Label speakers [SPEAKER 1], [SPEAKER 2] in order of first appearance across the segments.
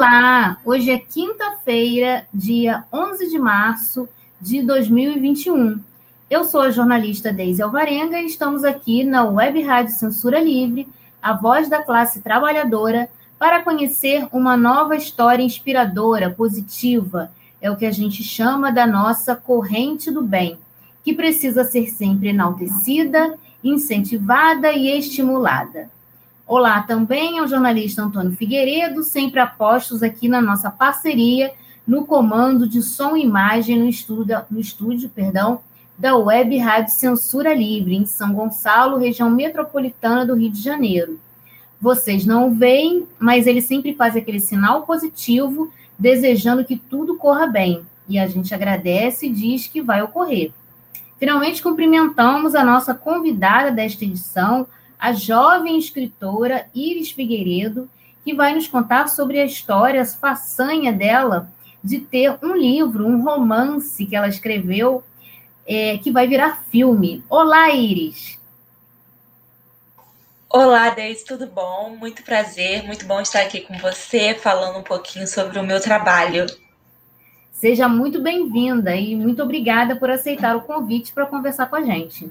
[SPEAKER 1] Olá! Hoje é quinta-feira, dia 11 de março de 2021. Eu sou a jornalista Deise Alvarenga e estamos aqui na Web Rádio Censura Livre, a voz da classe trabalhadora, para conhecer uma nova história inspiradora, positiva. É o que a gente chama da nossa corrente do bem, que precisa ser sempre enaltecida, incentivada e estimulada. Olá também ao jornalista Antônio Figueiredo, sempre apostos aqui na nossa parceria no comando de som e imagem no estúdio, no estúdio perdão, da Web Rádio Censura Livre, em São Gonçalo, região metropolitana do Rio de Janeiro. Vocês não veem, mas ele sempre faz aquele sinal positivo, desejando que tudo corra bem. E a gente agradece e diz que vai ocorrer. Finalmente, cumprimentamos a nossa convidada desta edição, a jovem escritora Iris Figueiredo, que vai nos contar sobre a história, a façanha dela de ter um livro, um romance que ela escreveu, é, que vai virar filme. Olá, Iris!
[SPEAKER 2] Olá, Deise, tudo bom? Muito prazer, muito bom estar aqui com você, falando um pouquinho sobre o meu trabalho.
[SPEAKER 1] Seja muito bem-vinda e muito obrigada por aceitar o convite para conversar com a gente.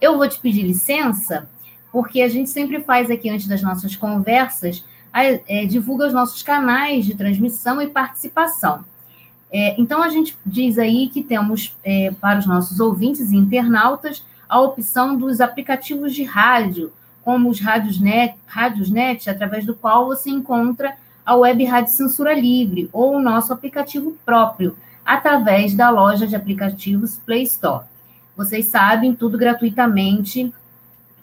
[SPEAKER 1] Eu vou te pedir licença porque a gente sempre faz aqui antes das nossas conversas, é, divulga os nossos canais de transmissão e participação. É, então, a gente diz aí que temos é, para os nossos ouvintes e internautas a opção dos aplicativos de rádio, como os rádios net, rádios net através do qual você encontra a Web Rádio Censura Livre ou o nosso aplicativo próprio, através da loja de aplicativos Play Store. Vocês sabem, tudo gratuitamente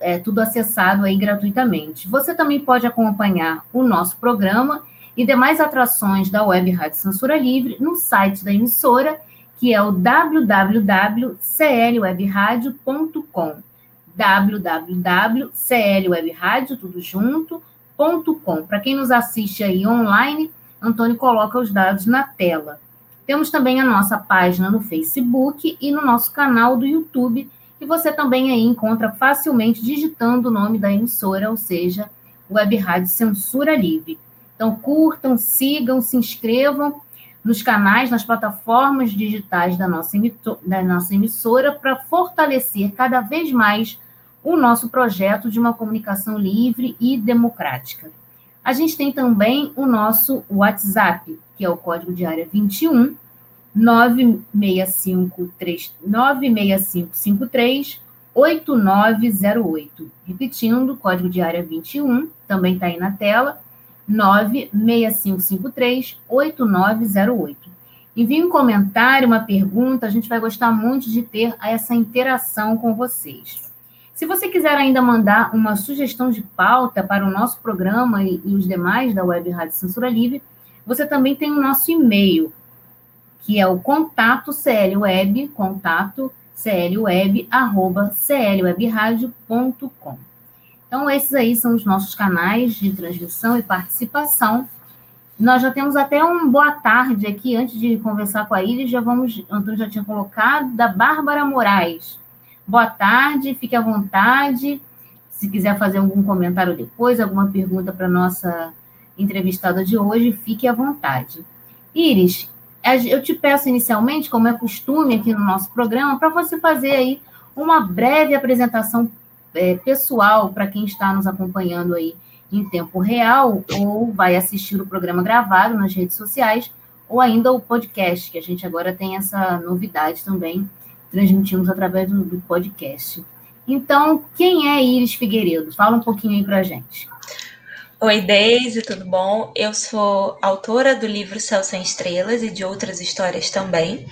[SPEAKER 1] é, tudo acessado aí gratuitamente. Você também pode acompanhar o nosso programa e demais atrações da Web Rádio Censura Livre no site da emissora, que é o www.clwebradio.com www.clwebradio, tudo junto. Para quem nos assiste aí online, Antônio coloca os dados na tela. Temos também a nossa página no Facebook e no nosso canal do YouTube, que você também aí encontra facilmente digitando o nome da emissora, ou seja, Web Rádio Censura Livre. Então, curtam, sigam, se inscrevam nos canais, nas plataformas digitais da nossa, da nossa emissora, para fortalecer cada vez mais o nosso projeto de uma comunicação livre e democrática. A gente tem também o nosso WhatsApp, que é o código de área 21 96553 8908. Repetindo, código de área 21, também está aí na tela, 96553 8908. Envie um comentário, uma pergunta, a gente vai gostar muito de ter essa interação com vocês. Se você quiser ainda mandar uma sugestão de pauta para o nosso programa e, e os demais da Web Rádio Censura Livre, você também tem o nosso e-mail, que é o contato clweb, contato clweb, arroba clwebradio.com. Então, esses aí são os nossos canais de transmissão e participação. Nós já temos até um boa tarde aqui, antes de conversar com a Iris, já vamos, Antônio já tinha colocado, da Bárbara Moraes. Boa tarde, fique à vontade. Se quiser fazer algum comentário depois, alguma pergunta para a nossa entrevistada de hoje, fique à vontade. Iris, eu te peço inicialmente, como é costume aqui no nosso programa, para você fazer aí uma breve apresentação é, pessoal para quem está nos acompanhando aí em tempo real ou vai assistir o programa gravado nas redes sociais ou ainda o podcast, que a gente agora tem essa novidade também, transmitimos através do, do podcast. Então, quem é Iris Figueiredo? Fala um pouquinho aí para a gente.
[SPEAKER 2] Oi, Deise, tudo bom? Eu sou autora do livro Céu Sem Estrelas e de outras histórias também.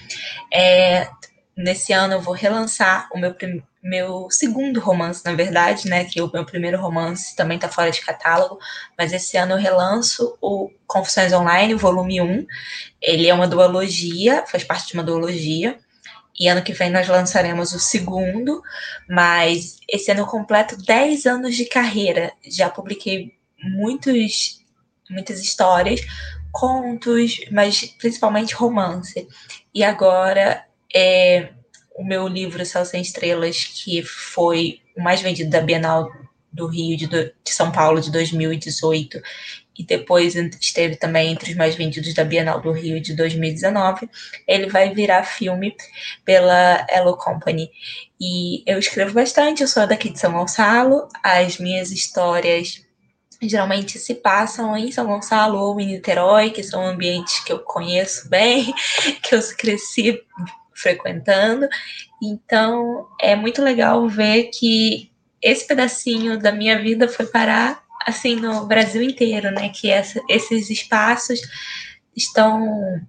[SPEAKER 2] É, nesse ano eu vou relançar o meu, meu segundo romance, na verdade, né? Que o meu primeiro romance também está fora de catálogo, mas esse ano eu relanço o Confissões Online, volume 1. Ele é uma duologia, faz parte de uma duologia. E ano que vem nós lançaremos o segundo, mas esse ano eu completo 10 anos de carreira. Já publiquei muitos, muitas histórias, contos, mas principalmente romance. E agora é o meu livro Céu Sem Estrelas, que foi o mais vendido da Bienal do Rio de, de São Paulo de 2018 e depois esteve também entre os mais vendidos da Bienal do Rio de 2019, ele vai virar filme pela Hello Company. E eu escrevo bastante, eu sou daqui de São Gonçalo, as minhas histórias geralmente se passam em São Gonçalo ou em Niterói, que são ambientes que eu conheço bem, que eu cresci frequentando. Então, é muito legal ver que esse pedacinho da minha vida foi parar assim no Brasil inteiro, né? Que essa, esses espaços estão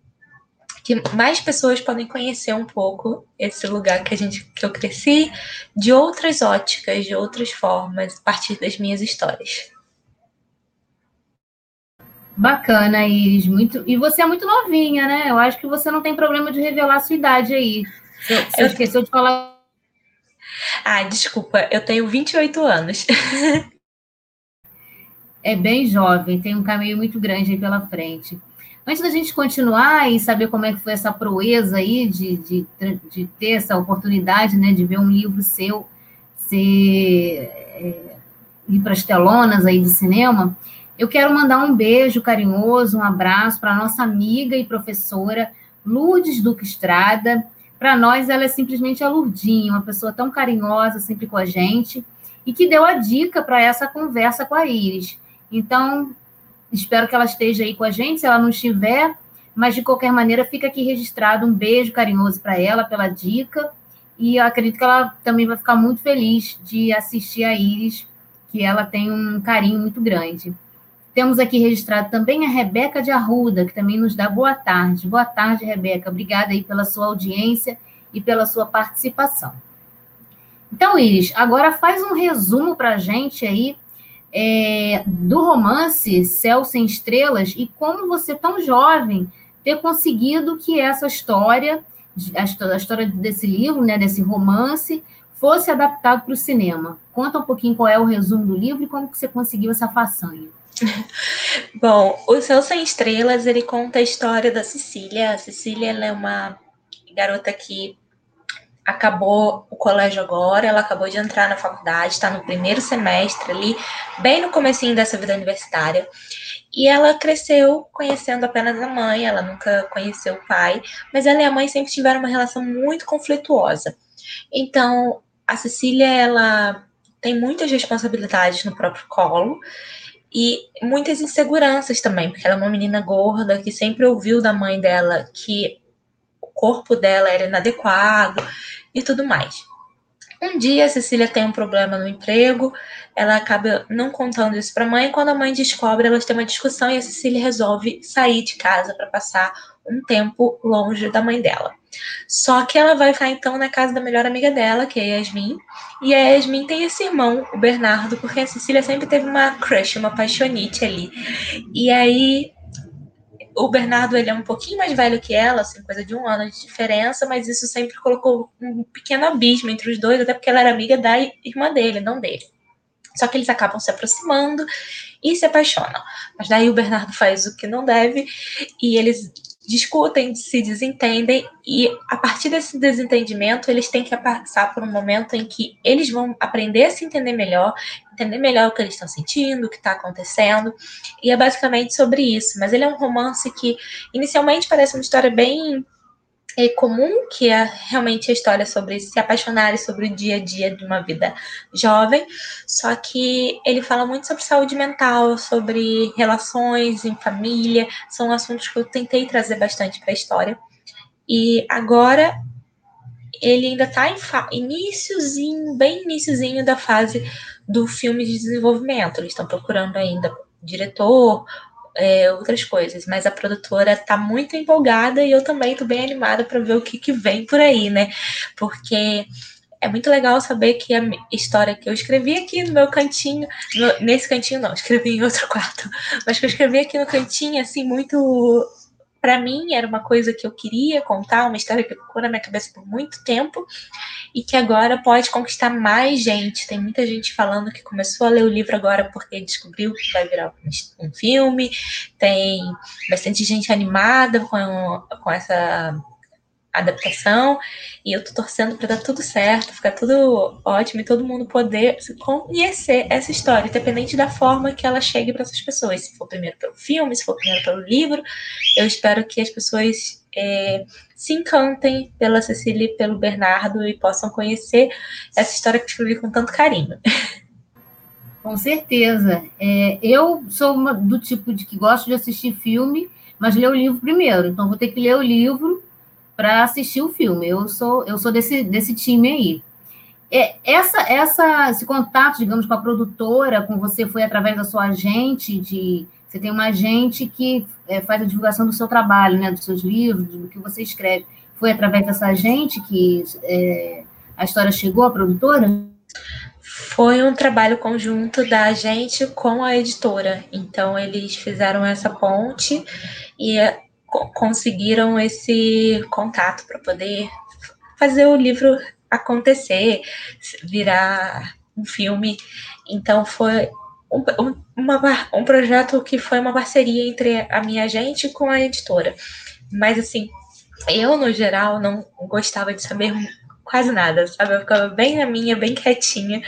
[SPEAKER 2] que mais pessoas podem conhecer um pouco esse lugar que a gente que eu cresci de outras óticas, de outras formas, a partir das minhas histórias.
[SPEAKER 1] Bacana, Iris, muito. E você é muito novinha, né? Eu acho que você não tem problema de revelar a sua idade aí. Você, você eu... esqueceu de falar.
[SPEAKER 2] Ah, desculpa, eu tenho 28 anos.
[SPEAKER 1] é bem jovem, tem um caminho muito grande aí pela frente. Antes da gente continuar e saber como é que foi essa proeza aí de, de, de ter essa oportunidade, né, de ver um livro seu ser é, ir para as telonas aí do cinema, eu quero mandar um beijo carinhoso, um abraço para nossa amiga e professora Lourdes Duque Estrada. Para nós, ela é simplesmente a Lurdinha, uma pessoa tão carinhosa sempre com a gente e que deu a dica para essa conversa com a Iris. Então, espero que ela esteja aí com a gente. Se ela não estiver, mas de qualquer maneira, fica aqui registrado um beijo carinhoso para ela pela dica. E eu acredito que ela também vai ficar muito feliz de assistir a Iris, que ela tem um carinho muito grande. Temos aqui registrado também a Rebeca de Arruda, que também nos dá boa tarde. Boa tarde, Rebeca. Obrigada aí pela sua audiência e pela sua participação. Então, Iris, agora faz um resumo para a gente aí é, do romance Céu Sem Estrelas e como você, tão jovem, ter conseguido que essa história, a história desse livro, né, desse romance, fosse adaptado para o cinema. Conta um pouquinho qual é o resumo do livro e como que você conseguiu essa façanha.
[SPEAKER 2] Bom, o Céu Sem Estrelas, ele conta a história da Cecília. A Cecília é uma garota que acabou o colégio agora, ela acabou de entrar na faculdade, está no primeiro semestre ali, bem no comecinho dessa vida universitária. E ela cresceu conhecendo apenas a mãe, ela nunca conheceu o pai, mas ela e a mãe sempre tiveram uma relação muito conflituosa. Então, a Cecília, ela tem muitas responsabilidades no próprio colo e muitas inseguranças também, porque ela é uma menina gorda que sempre ouviu da mãe dela que corpo dela era inadequado e tudo mais. Um dia a Cecília tem um problema no emprego, ela acaba não contando isso para a mãe. Quando a mãe descobre, elas têm uma discussão e a Cecília resolve sair de casa para passar um tempo longe da mãe dela. Só que ela vai ficar então na casa da melhor amiga dela, que é a Yasmin. E a Yasmin tem esse irmão, o Bernardo, porque a Cecília sempre teve uma crush, uma paixonite ali. E aí o Bernardo ele é um pouquinho mais velho que ela, assim, coisa de um ano de diferença, mas isso sempre colocou um pequeno abismo entre os dois, até porque ela era amiga da irmã dele, não dele. Só que eles acabam se aproximando e se apaixonam. Mas daí o Bernardo faz o que não deve e eles discutem, se desentendem e a partir desse desentendimento eles têm que passar por um momento em que eles vão aprender a se entender melhor, entender melhor o que eles estão sentindo, o que está acontecendo e é basicamente sobre isso. Mas ele é um romance que inicialmente parece uma história bem é comum, que é realmente a história sobre se apaixonar e sobre o dia a dia de uma vida jovem, só que ele fala muito sobre saúde mental, sobre relações em família, são assuntos que eu tentei trazer bastante para a história. E agora ele ainda está em iníciozinho, bem iníciozinho da fase do filme de desenvolvimento. Eles estão procurando ainda diretor, é, outras coisas, mas a produtora tá muito empolgada e eu também tô bem animada para ver o que, que vem por aí, né? Porque é muito legal saber que a história que eu escrevi aqui no meu cantinho, no, nesse cantinho não, escrevi em outro quarto, mas que eu escrevi aqui no cantinho, assim, muito para mim era uma coisa que eu queria contar, uma história que ficou na minha cabeça por muito tempo e que agora pode conquistar mais gente. Tem muita gente falando que começou a ler o livro agora porque descobriu que vai virar um filme. Tem bastante gente animada com, com essa adaptação e eu tô torcendo para dar tudo certo, ficar tudo ótimo e todo mundo poder conhecer essa história, independente da forma que ela chegue para essas pessoas. Se for primeiro pelo filme, se for primeiro pelo livro, eu espero que as pessoas é, se encantem pela Cecília e pelo Bernardo e possam conhecer essa história que escrevi com tanto carinho.
[SPEAKER 1] Com certeza. É, eu sou uma, do tipo de que gosto de assistir filme, mas ler o livro primeiro. Então, vou ter que ler o livro para assistir o filme. Eu sou, eu sou desse, desse time aí. É, essa, essa, esse contato, digamos, com a produtora, com você, foi através da sua agente de. Você tem uma agente que é, faz a divulgação do seu trabalho, né, dos seus livros, do que você escreve. Foi através dessa agente que é, a história chegou à produtora?
[SPEAKER 2] Foi um trabalho conjunto da gente com a editora. Então, eles fizeram essa ponte e conseguiram esse contato para poder fazer o livro acontecer, virar um filme. Então foi um, uma, um projeto que foi uma parceria entre a minha agente com a editora. Mas assim, eu no geral não gostava de saber quase nada, sabe? Eu ficava bem na minha, bem quietinha,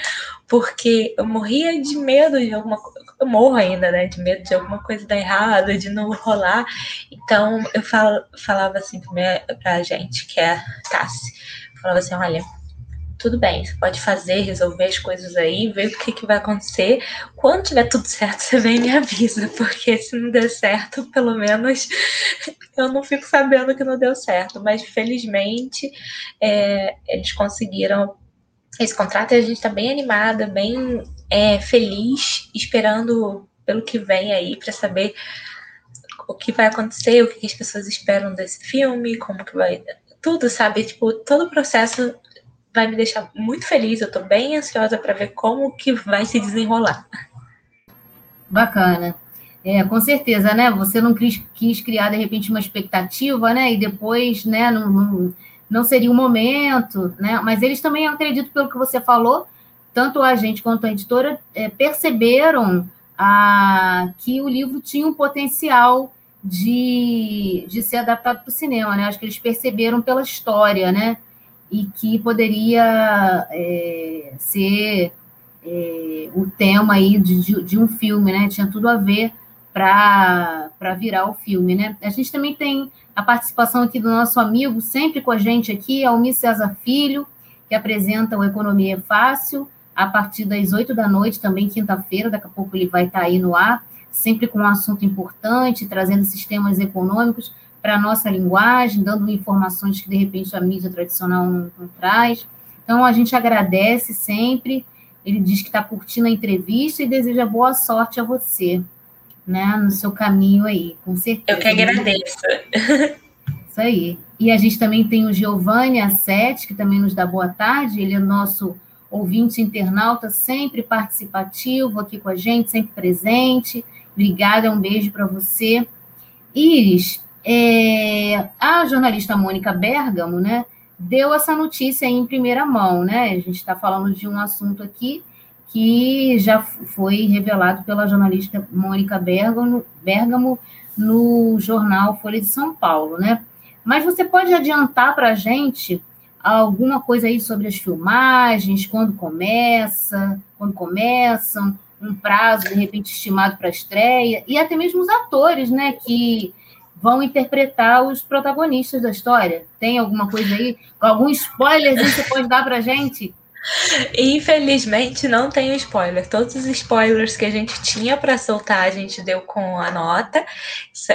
[SPEAKER 2] porque eu morria de medo de alguma coisa. Eu morro ainda, né? De medo de alguma coisa dar errado, de não rolar. Então eu falo, falava assim pra, minha, pra gente, que é Tassi, falava assim: olha, tudo bem, você pode fazer, resolver as coisas aí, ver o que, que vai acontecer. Quando tiver tudo certo, você vem e me avisa, porque se não der certo, pelo menos eu não fico sabendo que não deu certo. Mas felizmente é, eles conseguiram esse contrato e a gente está bem animada, bem é, feliz, esperando pelo que vem aí para saber o que vai acontecer, o que as pessoas esperam desse filme, como que vai. Tudo, sabe? Tipo, todo o processo vai me deixar muito feliz. Eu estou bem ansiosa para ver como que vai se desenrolar.
[SPEAKER 1] Bacana. É, com certeza, né? Você não quis, quis, criar, de repente, uma expectativa, né? E depois, né, não, não, não seria o momento, né? Mas eles também, acredito, pelo que você falou, tanto a gente quanto a editora é, perceberam a, que o livro tinha um potencial de, de ser adaptado para o cinema, né? Acho que eles perceberam pela história, né? E que poderia é, ser é, o tema aí de, de, de, um filme, né? Tinha tudo a ver para virar o filme, né? A gente também tem a participação aqui do nosso amigo, sempre com a gente aqui, Almir César Filho, que apresenta o Economia é Fácil, a partir das oito da noite, também quinta-feira, daqui a pouco ele vai estar aí no ar, sempre com um assunto importante, trazendo sistemas econômicos para a nossa linguagem, dando informações que, de repente, a mídia tradicional não, não traz. Então, a gente agradece sempre. Ele diz que está curtindo a entrevista e deseja boa sorte a você, né, no seu caminho aí, com certeza.
[SPEAKER 2] Eu que agradeço.
[SPEAKER 1] Isso aí. E a gente também tem o Giovanni Assetti, que também nos dá boa tarde. Ele é nosso ouvinte internauta, sempre participativo aqui com a gente, sempre presente. Obrigada, um beijo para você. Iris, é, a jornalista Mônica Bergamo, né, deu essa notícia em primeira mão, né? A gente está falando de um assunto aqui que já foi revelado pela jornalista Mônica Bergamo, Bergamo no jornal Folha de São Paulo, né? Mas você pode adiantar para a gente alguma coisa aí sobre as filmagens, quando começa, quando começam, um prazo de repente estimado para a estreia e até mesmo os atores, né? Que vão interpretar os protagonistas da história. Tem alguma coisa aí? Algum spoiler você pode dar pra gente?
[SPEAKER 2] Infelizmente não tem spoiler. Todos os spoilers que a gente tinha para soltar, a gente deu com a nota.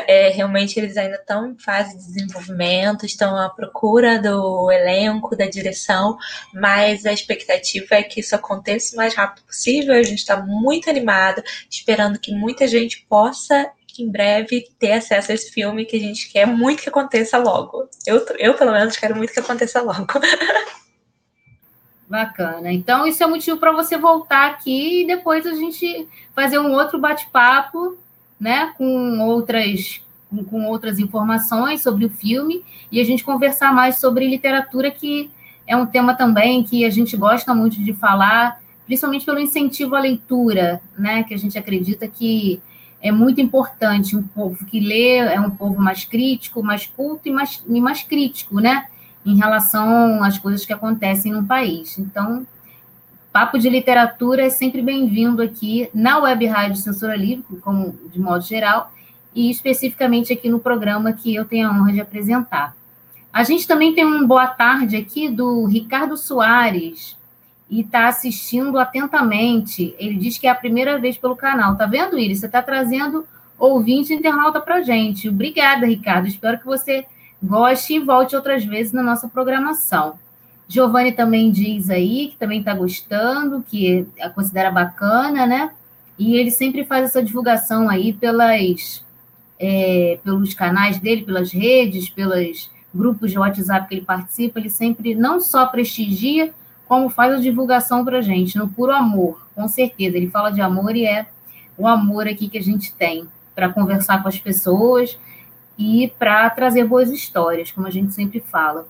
[SPEAKER 2] É, realmente eles ainda estão em fase de desenvolvimento, estão à procura do elenco, da direção, mas a expectativa é que isso aconteça o mais rápido possível. A gente está muito animado, esperando que muita gente possa em breve ter acesso a esse filme que a gente quer muito que aconteça logo. Eu, eu pelo menos, quero muito que aconteça logo.
[SPEAKER 1] Bacana. Então, isso é motivo para você voltar aqui e depois a gente fazer um outro bate-papo, né, com outras, com, com outras informações sobre o filme e a gente conversar mais sobre literatura, que é um tema também que a gente gosta muito de falar, principalmente pelo incentivo à leitura, né, que a gente acredita que é muito importante. Um povo que lê é um povo mais crítico, mais culto e mais, e mais crítico, né? em relação às coisas que acontecem no país. Então, papo de literatura é sempre bem-vindo aqui na Web Rádio Censura Livre, como de modo geral, e especificamente aqui no programa que eu tenho a honra de apresentar. A gente também tem um boa tarde aqui do Ricardo Soares, e está assistindo atentamente. Ele diz que é a primeira vez pelo canal. Tá vendo, Iris? Você está trazendo ouvinte internauta para gente. Obrigada, Ricardo. Espero que você goste e volte outras vezes na nossa programação. Giovanni também diz aí que também está gostando, que a considera bacana, né? E ele sempre faz essa divulgação aí pelas, é, pelos canais dele, pelas redes, pelos grupos de WhatsApp que ele participa. Ele sempre não só prestigia, como faz a divulgação para a gente, no puro amor, com certeza. Ele fala de amor e é o amor aqui que a gente tem para conversar com as pessoas e para trazer boas histórias, como a gente sempre fala.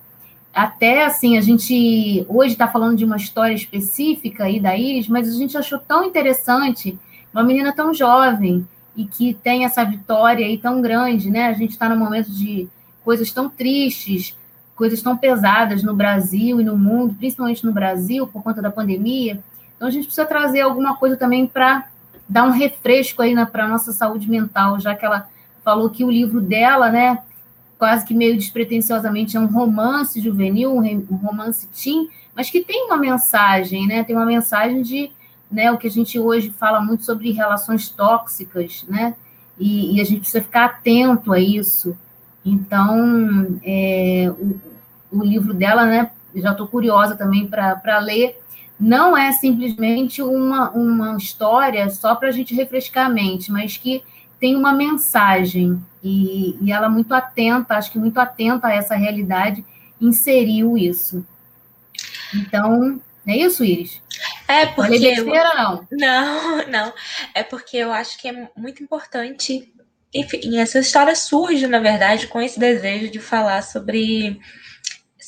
[SPEAKER 1] Até assim, a gente hoje está falando de uma história específica aí da Iris, mas a gente achou tão interessante uma menina tão jovem e que tem essa vitória aí tão grande, né? A gente está num momento de coisas tão tristes, coisas tão pesadas no Brasil e no mundo, principalmente no Brasil, por conta da pandemia. Então, a gente precisa trazer alguma coisa também para dar um refresco aí para a nossa saúde mental, já que ela falou que o livro dela, né, quase que meio despretensiosamente, é um romance juvenil, um romance teen, mas que tem uma mensagem, né, tem uma mensagem de, né, o que a gente hoje fala muito sobre relações tóxicas, né, e, e a gente precisa ficar atento a isso. Então, é, o livro dela, né? Já estou curiosa também para ler. Não é simplesmente uma, uma história só para a gente refrescar a mente, mas que tem uma mensagem. E, e ela muito atenta, acho que muito atenta a essa realidade, inseriu isso. Então, é isso, Iris?
[SPEAKER 2] É porque.
[SPEAKER 1] Besteira, não?
[SPEAKER 2] Não, não. É porque eu acho que é muito importante. Enfim, essa história surge, na verdade, com esse desejo de falar sobre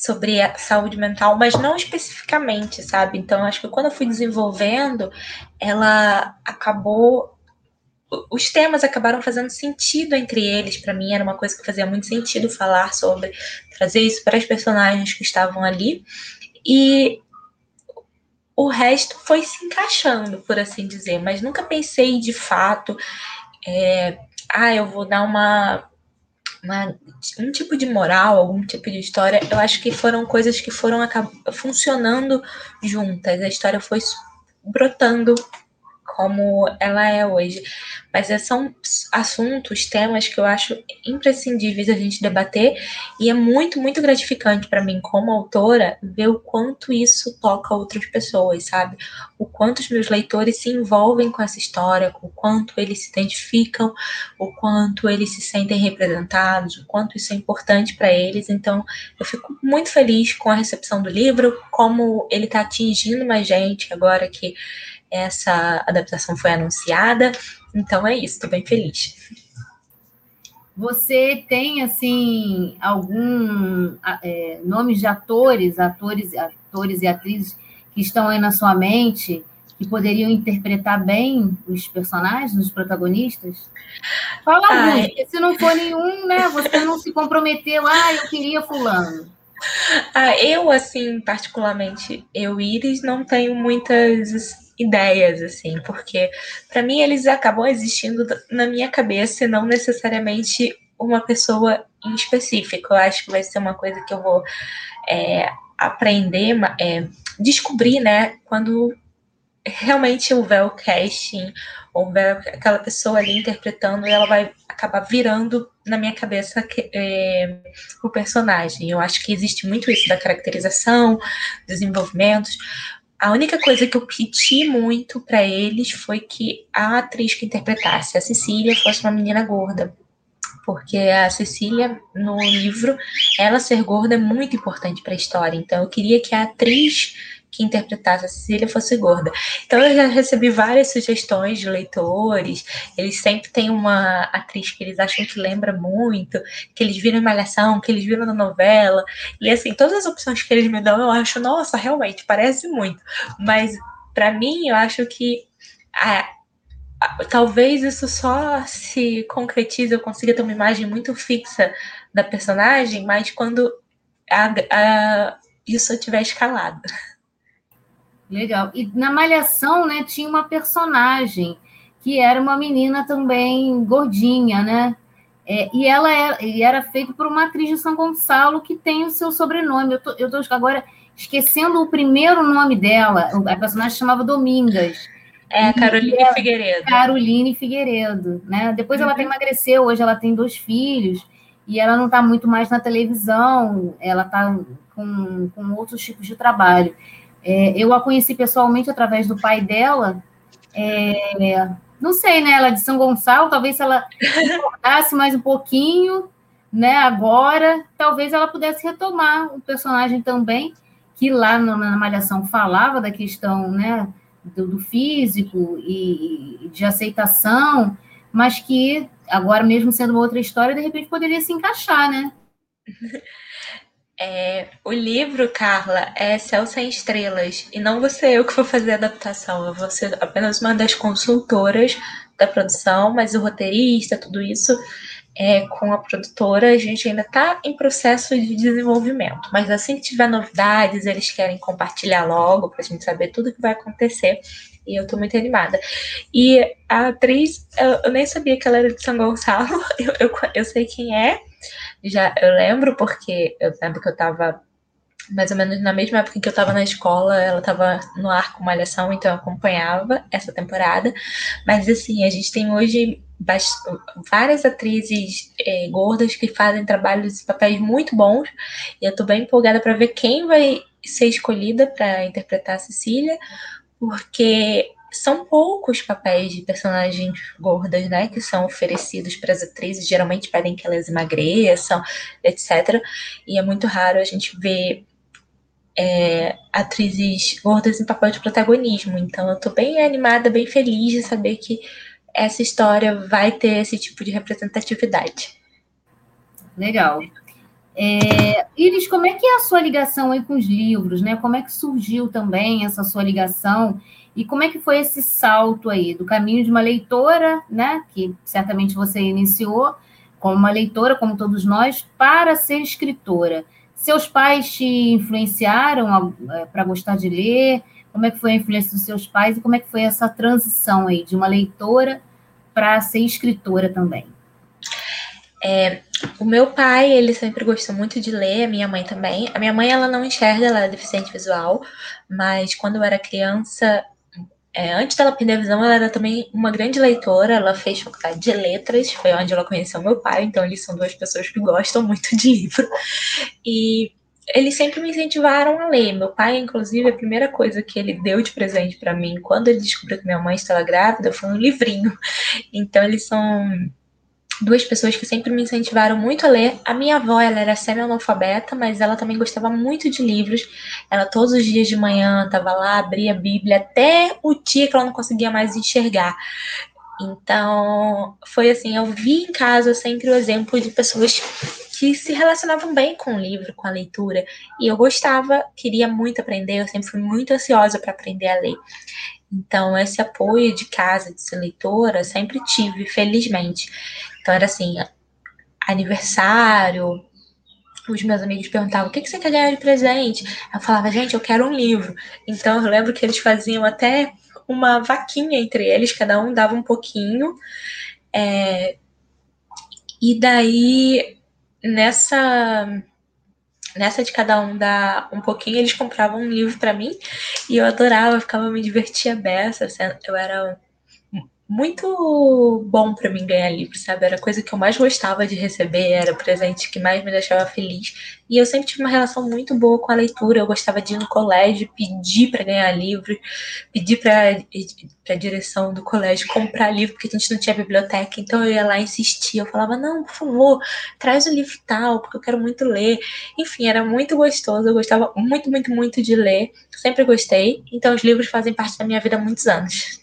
[SPEAKER 2] sobre a saúde mental, mas não especificamente, sabe? Então, acho que quando eu fui desenvolvendo, ela acabou. Os temas acabaram fazendo sentido entre eles. Para mim, era uma coisa que fazia muito sentido falar sobre, trazer isso para as personagens que estavam ali. E o resto foi se encaixando, por assim dizer, mas nunca pensei de fato. É, ah, eu vou dar uma uma, um tipo de moral, algum tipo de história, eu acho que foram coisas que foram funcionando juntas. A história foi brotando como ela é hoje. Mas é, são assuntos, temas que eu acho imprescindíveis a gente debater e é muito, muito gratificante para mim, como autora, ver o quanto isso toca outras pessoas, sabe? O quanto os meus leitores se envolvem com essa história, o quanto eles se identificam, o quanto eles se sentem representados, o quanto isso é importante para eles. Então, eu fico muito feliz com a recepção do livro, como ele está atingindo mais gente agora que essa adaptação foi anunciada. Então é isso, estou bem feliz.
[SPEAKER 1] Você tem assim algum é, nomes de atores, atores, atores e atrizes que estão aí na sua mente que poderiam interpretar bem os personagens, os protagonistas? Fala Ai. porque se não for nenhum, né? Você não se comprometeu. Ah, eu queria fulano.
[SPEAKER 2] Ah, eu, assim, particularmente, eu, Iris, não tenho muitas ideias, assim, porque para mim eles acabam existindo na minha cabeça e não necessariamente uma pessoa em específico. Eu acho que vai ser uma coisa que eu vou é, aprender, é, descobrir, né, quando realmente houver o casting, houver aquela pessoa ali interpretando, ela vai acabar virando na minha cabeça é, o personagem. Eu acho que existe muito isso da caracterização, desenvolvimentos, a única coisa que eu pedi muito para eles foi que a atriz que interpretasse a Cecília fosse uma menina gorda. Porque a Cecília, no livro, ela ser gorda é muito importante para a história. Então, eu queria que a atriz que interpretasse a Cecília fosse gorda. Então eu já recebi várias sugestões de leitores. Eles sempre têm uma atriz que eles acham que lembra muito, que eles viram em Malhação, que eles viram na novela. E assim, todas as opções que eles me dão, eu acho, nossa, realmente, parece muito. Mas para mim, eu acho que a, talvez isso só se concretize, eu consiga ter uma imagem muito fixa da personagem, mas quando a, a, isso tiver escalado.
[SPEAKER 1] Legal. E na Malhação, né, tinha uma personagem que era uma menina também gordinha, né? É, e ela era, é, e era feita por uma atriz de São Gonçalo que tem o seu sobrenome. Eu tô, eu tô agora esquecendo o primeiro nome dela. A personagem chamava Domingas.
[SPEAKER 2] É, Caroline ela, Figueiredo.
[SPEAKER 1] Caroline Figueiredo, né? Depois uhum. ela até emagreceu, hoje ela tem dois filhos e ela não está muito mais na televisão, ela está com, com outros tipos de trabalho. É, eu a conheci pessoalmente através do pai dela. É, não sei, né? Ela é de São Gonçalo, talvez se ela acordasse mais um pouquinho, né? Agora, talvez ela pudesse retomar o personagem também, que lá no, na Malhação falava da questão, né? Do, do físico e, e de aceitação, mas que agora, mesmo sendo uma outra história, de repente poderia se encaixar, né?
[SPEAKER 2] É, o livro, Carla, é Céu Sem Estrelas, e não vou ser eu que vou fazer a adaptação, eu vou ser apenas uma das consultoras da produção, mas o roteirista, tudo isso, é, com a produtora, a gente ainda está em processo de desenvolvimento. Mas assim que tiver novidades, eles querem compartilhar logo para a gente saber tudo que vai acontecer. E eu estou muito animada. E a atriz, eu, eu, nem sabia que ela era de São Gonçalo, eu, eu, eu sei quem é, já eu lembro porque eu lembro que eu estava mais ou menos na mesma época que eu estava na escola, ela estava no ar com Malhação, então eu acompanhava essa temporada. Mas assim, a gente tem hoje várias atrizes é, gordas que fazem trabalhos e papéis muito bons, e eu estou bem empolgada para ver quem vai ser escolhida para interpretar a Cecília, porque são poucos papéis de personagens gordas, né, que são oferecidos para as atrizes. Geralmente pedem que elas emagreçam, etc. E é muito raro a gente ver é, atrizes gordas em papel de protagonismo. Então, eu tô bem animada, bem feliz de saber que essa história vai ter esse tipo de representatividade.
[SPEAKER 1] Legal. É, Iris, como é que é a sua ligação aí com os livros, né? Como é que surgiu também essa sua ligação e como é que foi esse salto aí do caminho de uma leitora, né? Que certamente você iniciou como uma leitora, como todos nós, para ser escritora. Seus pais te influenciaram é, para gostar de ler? Como é que foi a influência dos seus pais e como é que foi essa transição aí de uma leitora para ser escritora também?
[SPEAKER 2] É, o meu pai, ele sempre gostou muito de ler, a minha mãe também. A minha mãe, ela não enxerga, ela é deficiente visual, mas quando eu era criança, é, antes dela perder a visão, ela era também uma grande leitora. Ela fez faculdade de letras, foi onde ela conheceu meu pai. Então, eles são duas pessoas que gostam muito de livro. E eles sempre me incentivaram a ler. Meu pai, inclusive, a primeira coisa que ele deu de presente para mim quando ele descobriu que minha mãe estava grávida foi um livrinho. Então, eles são duas pessoas que sempre me incentivaram muito a ler. A minha avó, ela era semi-analfabeta, mas ela também gostava muito de livros. Ela todos os dias de manhã estava lá, abria a Bíblia até o dia que ela não conseguia mais enxergar. Então, foi assim, eu vi em casa sempre o exemplo de pessoas que se relacionavam bem com o livro, com a leitura, e eu gostava, queria muito aprender, eu sempre fui muito ansiosa para aprender a ler. Então, esse apoio de casa, de ser leitora, sempre tive, felizmente. Então era assim, aniversário, os meus amigos perguntavam o que, que você quer ganhar de presente. Eu falava, gente, eu quero um livro. Então eu lembro que eles faziam até uma vaquinha entre eles, cada um dava um pouquinho. É... E daí, nessa nessa de cada um dar um pouquinho, eles compravam um livro para mim e eu adorava, ficava me divertia beça. Eu era muito bom para mim ganhar livro, sabe? Era a coisa que eu mais gostava de receber, era o presente que mais me deixava feliz. E eu sempre tive uma relação muito boa com a leitura. Eu gostava de ir no colégio, pedir para ganhar livro, pedir para a direção do colégio comprar livro, porque a gente não tinha biblioteca. Então eu ia lá insistir. Eu falava: não, por favor, traz o livro tal, porque eu quero muito ler. Enfim, era muito gostoso. Eu gostava muito, muito, muito de ler. Sempre gostei. Então os livros fazem parte da minha vida há muitos anos.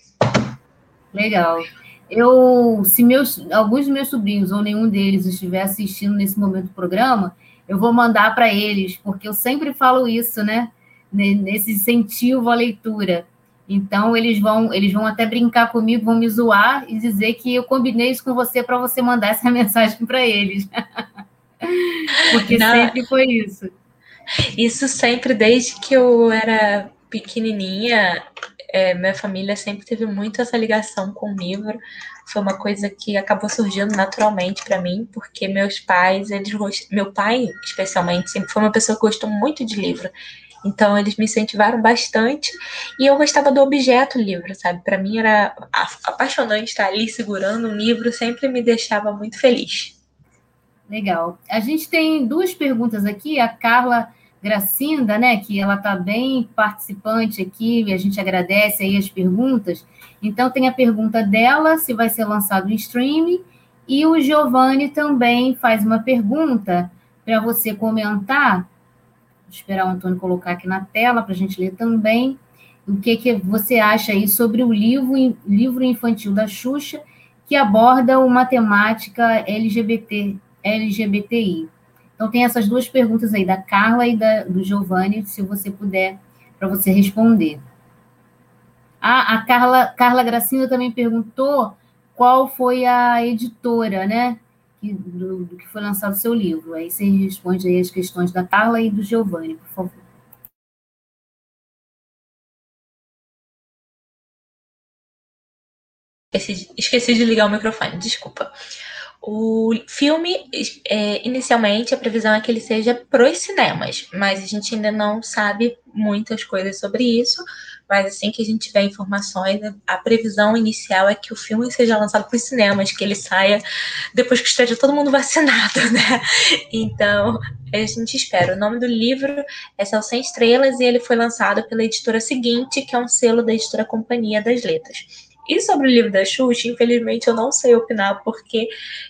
[SPEAKER 1] Legal. Eu, se meus, alguns dos meus sobrinhos ou nenhum deles estiver assistindo nesse momento do programa, eu vou mandar para eles, porque eu sempre falo isso, né? Nesse incentivo à leitura. Então eles vão, eles vão até brincar comigo, vão me zoar e dizer que eu combinei isso com você para você mandar essa mensagem para eles. porque Não. sempre foi isso.
[SPEAKER 2] Isso sempre, desde que eu era pequenininha, é, minha família sempre teve muito essa ligação com o livro. Foi uma coisa que acabou surgindo naturalmente para mim, porque meus pais, eles meu pai especialmente, sempre foi uma pessoa que gostou muito de livro. Então eles me incentivaram bastante e eu gostava do objeto livro, sabe? Para mim era apaixonante estar ali segurando um livro, sempre me deixava muito feliz.
[SPEAKER 1] Legal. A gente tem duas perguntas aqui. A Carla Gracinda, né, que ela está bem participante aqui, e a gente agradece aí as perguntas. Então, tem a pergunta dela, se vai ser lançado em streaming, e o Giovanni também faz uma pergunta para você comentar. Vou esperar o Antônio colocar aqui na tela para a gente ler também. O que, que você acha aí sobre o livro, livro infantil da Xuxa, que aborda uma temática LGBT, LGBTI? Então, tem essas duas perguntas aí, da Carla e da, do Giovanni, se você puder, para você responder. Ah, a Carla, Carla Gracinda também perguntou qual foi a editora, né? Do, do, que foi lançado o seu livro. Aí você responde aí as questões da Carla e do Giovanni, por favor.
[SPEAKER 2] Esqueci, esqueci de ligar o microfone, desculpa. O filme, é, inicialmente, a previsão é que ele seja para os cinemas, mas a gente ainda não sabe muitas coisas sobre isso. Mas assim que a gente tiver informações, a previsão inicial é que o filme seja lançado para os cinemas, que ele saia depois que esteja todo mundo vacinado, né? Então, a gente espera. O nome do livro é Céu Sem Estrelas e ele foi lançado pela editora seguinte, que é um selo da editora Companhia das Letras. E sobre o livro da Xuxa, infelizmente eu não sei opinar, porque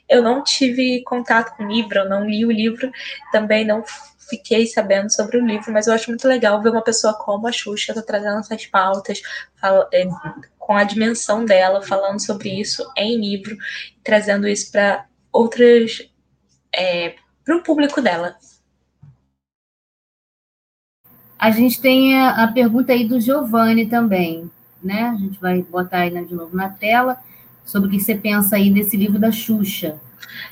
[SPEAKER 2] eu não tive contato com o livro, eu não li o livro, também não fiquei sabendo sobre o livro, mas eu acho muito legal ver uma pessoa como a Xuxa tá trazendo essas pautas, fala, é, com a dimensão dela, falando sobre isso em livro, trazendo isso para outras. É, para o público dela.
[SPEAKER 1] A gente tem a, a pergunta aí do Giovanni também né? A gente vai botar aí de novo na tela sobre o que você pensa aí desse livro da Xuxa,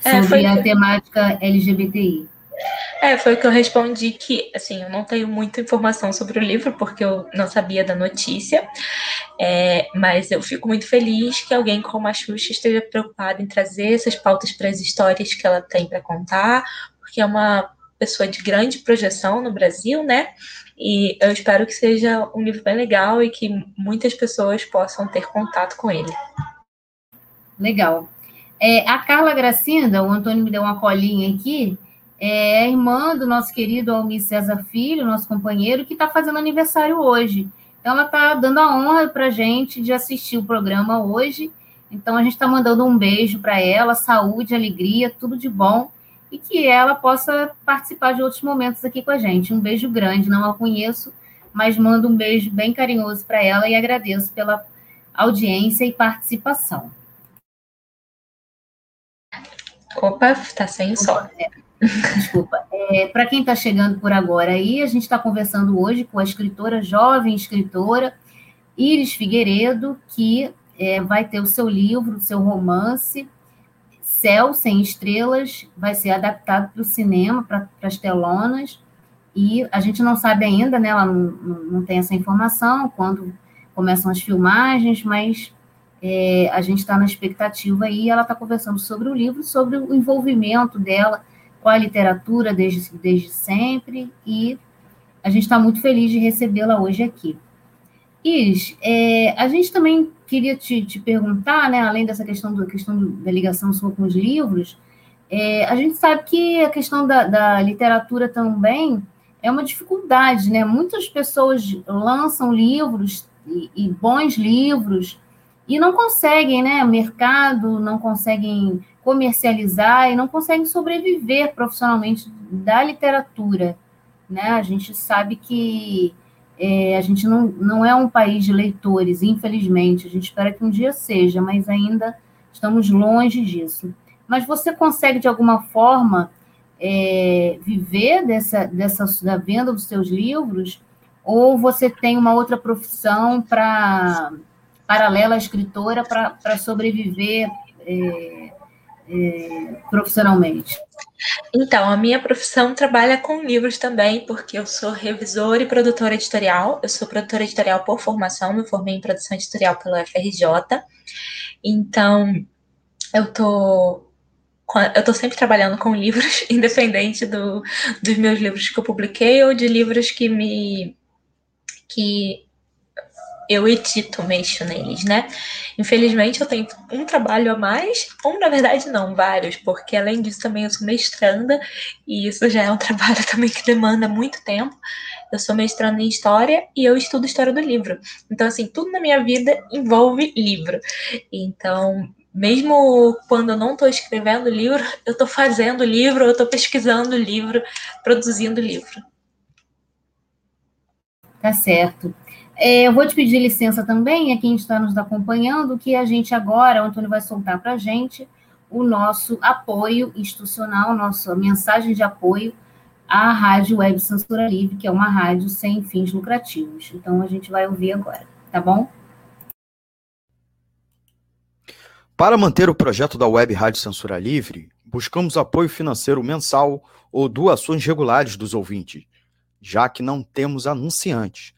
[SPEAKER 1] é, sobre a temática LGBTI.
[SPEAKER 2] É, foi o que eu respondi que, assim, eu não tenho muita informação sobre o livro, porque eu não sabia da notícia, é, mas eu fico muito feliz que alguém como a Xuxa esteja preocupada em trazer essas pautas para as histórias que ela tem para contar, porque é uma pessoa de grande projeção no Brasil, né? E eu espero que seja um livro bem legal e que muitas pessoas possam ter contato com ele.
[SPEAKER 1] Legal. É, a Carla Gracinda, o Antônio me deu uma colinha aqui, é a irmã do nosso querido Almir César Filho, nosso companheiro, que está fazendo aniversário hoje. Então, ela está dando a honra para a gente de assistir o programa hoje. Então, a gente está mandando um beijo para ela, saúde, alegria, tudo de bom e que ela possa participar de outros momentos aqui com a gente. Um beijo grande, não a conheço, mas mando um beijo bem carinhoso para ela e agradeço pela audiência e participação.
[SPEAKER 2] Opa, está sem som.
[SPEAKER 1] É, desculpa. É, para quem está chegando por agora aí, a gente está conversando hoje com a escritora, jovem escritora, Iris Figueiredo, que é, vai ter o seu livro, o seu romance, Céu Sem Estrelas vai ser adaptado para o cinema, para as telonas, e a gente não sabe ainda, né? Ela não, não tem essa informação quando começam as filmagens, mas é, a gente está na expectativa aí. Ela está conversando sobre o livro, sobre o envolvimento dela com a literatura desde, desde sempre, e a gente está muito feliz de recebê-la hoje aqui. Iris, é, a gente também queria te, te, perguntar, né, além dessa questão, do, questão do, da ligação sua com os livros, é, a gente sabe que a questão da, da, literatura também é uma dificuldade, né? Muitas pessoas lançam livros e, e bons livros e não conseguem, né? Mercado, não conseguem comercializar e não conseguem sobreviver profissionalmente da literatura, né? A gente sabe que é, a gente não, não é um país de leitores, infelizmente. A gente espera que um dia seja, mas ainda estamos longe disso. Mas você consegue, de alguma forma, é, viver dessa, dessa, da venda dos seus livros? Ou você tem uma outra profissão para paralela à escritora para sobreviver é, é, profissionalmente?
[SPEAKER 2] Então, a minha profissão trabalha com livros também, porque eu sou revisora e produtora editorial. Eu sou produtora editorial por formação, me formei em produção editorial pela FRJ. Então, eu tô eu tô sempre trabalhando com livros, independente do, dos meus livros que eu publiquei ou de livros que me que eu edito, mexo neles, né? Infelizmente eu tenho um trabalho a mais, ou na verdade não, vários, porque além disso também eu sou mestranda, e isso já é um trabalho também que demanda muito tempo. Eu sou mestranda em História e eu estudo História do Livro. Então, assim, tudo na minha vida envolve livro. Então, mesmo quando eu não estou escrevendo livro, eu estou fazendo livro, eu estou pesquisando livro, produzindo livro.
[SPEAKER 1] Tá certo. É, eu vou te pedir licença também, a quem está nos acompanhando, que a gente agora, o Antônio vai soltar para a gente o nosso apoio institucional, nossa mensagem de apoio à Rádio Web Censura Livre, que é uma rádio sem fins lucrativos. Então, a gente vai ouvir agora, tá bom?
[SPEAKER 3] Para manter o projeto da Web Rádio Censura Livre, buscamos apoio financeiro mensal ou doações regulares dos ouvintes, já que não temos anunciantes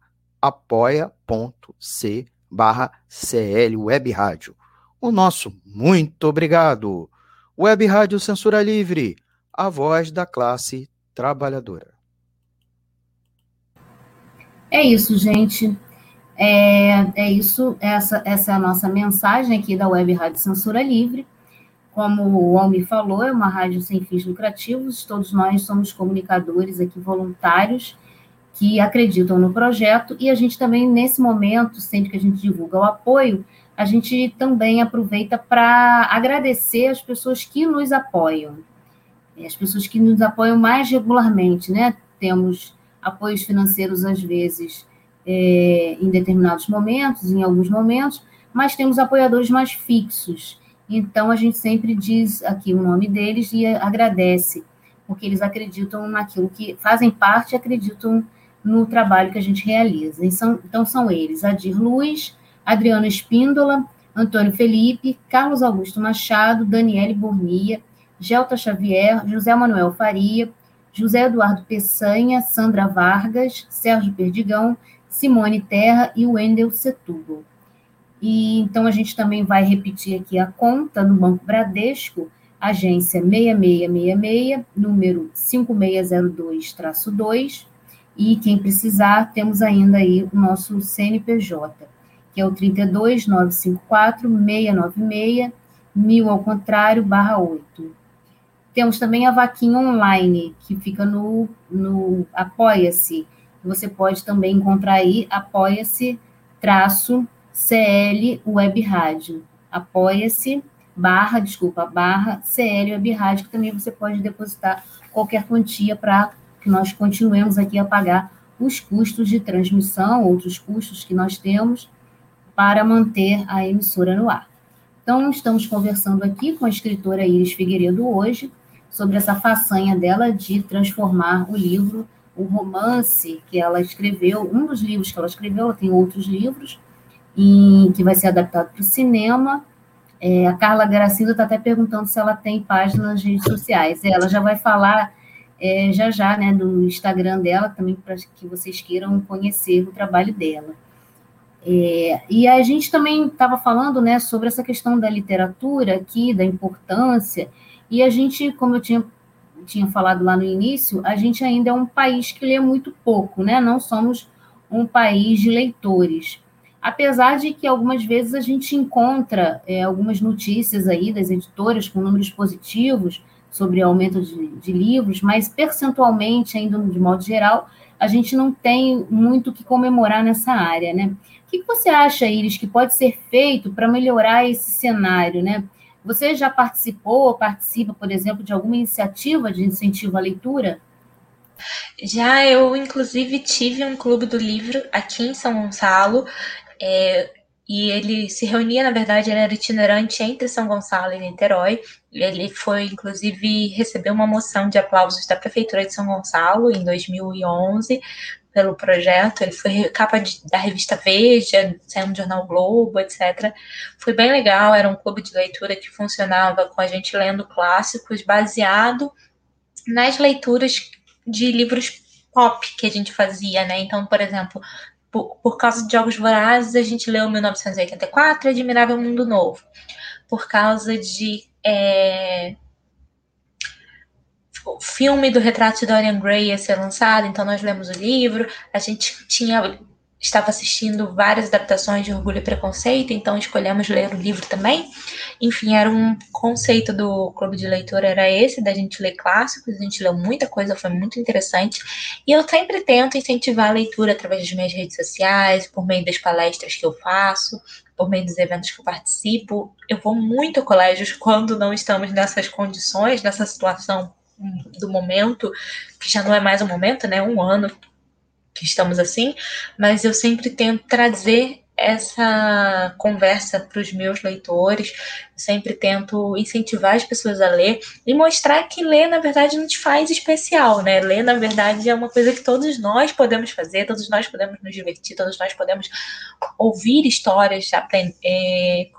[SPEAKER 3] apoia.c barra CL Web Rádio. O nosso muito obrigado. Web Rádio Censura Livre, a voz da classe trabalhadora.
[SPEAKER 1] É isso, gente. É, é isso, essa, essa é a nossa mensagem aqui da Web Rádio Censura Livre. Como o Almi falou, é uma rádio sem fins lucrativos, todos nós somos comunicadores aqui voluntários que acreditam no projeto e a gente também, nesse momento, sempre que a gente divulga o apoio, a gente também aproveita para agradecer as pessoas que nos apoiam, as pessoas que nos apoiam mais regularmente, né? Temos apoios financeiros, às vezes, é, em determinados momentos, em alguns momentos, mas temos apoiadores mais fixos. Então, a gente sempre diz aqui o nome deles e agradece, porque eles acreditam naquilo que fazem parte e acreditam no trabalho que a gente realiza. São, então, são eles: Adir Luiz, Adriano Espíndola, Antônio Felipe, Carlos Augusto Machado, Daniele Bornia, Gelta Xavier, José Manuel Faria, José Eduardo Peçanha, Sandra Vargas, Sérgio Perdigão, Simone Terra e Wendel Setúbal. E então a gente também vai repetir aqui a conta no Banco Bradesco, agência 6666, número 5602-2, e quem precisar, temos ainda aí o nosso CNPJ, que é o 32954 696 mil ao contrário, barra 8. Temos também a vaquinha online, que fica no, no Apoia-se. Você pode também encontrar aí Apoia-se traço CL Web Rádio. Apoia-se barra, desculpa, barra CL Web Rádio, que também você pode depositar qualquer quantia para que nós continuemos aqui a pagar os custos de transmissão, outros custos que nós temos para manter a emissora no ar. Então, estamos conversando aqui com a escritora Iris Figueiredo hoje sobre essa façanha dela de transformar o livro, o romance que ela escreveu, um dos livros que ela escreveu, ela tem outros livros, e que vai ser adaptado para o cinema. É, a Carla Gracinda está até perguntando se ela tem página nas redes sociais. Ela já vai falar é, já já, né, do Instagram dela, também para que vocês queiram conhecer o trabalho dela. É, e a gente também estava falando, né, sobre essa questão da literatura aqui, da importância, e a gente, como eu tinha, tinha falado lá no início, a gente ainda é um país que lê muito pouco, né, não somos um país de leitores. Apesar de que algumas vezes a gente encontra é, algumas notícias aí das editoras com números positivos, sobre aumento de, de livros, mas percentualmente, ainda de modo geral, a gente não tem muito o que comemorar nessa área, né? O que você acha, Iris, que pode ser feito para melhorar esse cenário, né? Você já participou ou participa, por exemplo, de alguma iniciativa de incentivo à leitura?
[SPEAKER 2] Já eu, inclusive, tive um clube do livro aqui em São Gonçalo. É, e ele se reunia, na verdade, ele era itinerante entre São Gonçalo e Niterói. Ele foi, inclusive, recebeu uma moção de aplausos da Prefeitura de São Gonçalo em 2011 pelo projeto. Ele foi capa de, da revista Veja, saiu no jornal Globo, etc. Foi bem legal, era um clube de leitura que funcionava com a gente lendo clássicos baseado nas leituras de livros pop que a gente fazia, né? Então, por exemplo, por, por causa de Jogos Vorazes, a gente leu 1984 e Admirável Mundo Novo. Por causa de é, o filme do retrato de Dorian Gray ia ser lançado, então nós lemos o livro. A gente tinha estava assistindo várias adaptações de Orgulho e Preconceito, então escolhemos ler o livro também. Enfim, era um conceito do clube de leitura era esse, da gente ler clássicos, a gente leu muita coisa, foi muito interessante. E eu sempre tento incentivar a leitura através das minhas redes sociais, por meio das palestras que eu faço, por meio dos eventos que eu participo. Eu vou muito a colégios quando não estamos nessas condições, nessa situação do momento, que já não é mais um momento, né? Um ano que estamos assim, mas eu sempre tento trazer essa conversa para os meus leitores, sempre tento incentivar as pessoas a ler e mostrar que ler, na verdade, não te faz especial, né? Ler, na verdade, é uma coisa que todos nós podemos fazer, todos nós podemos nos divertir, todos nós podemos ouvir histórias, aprender, é,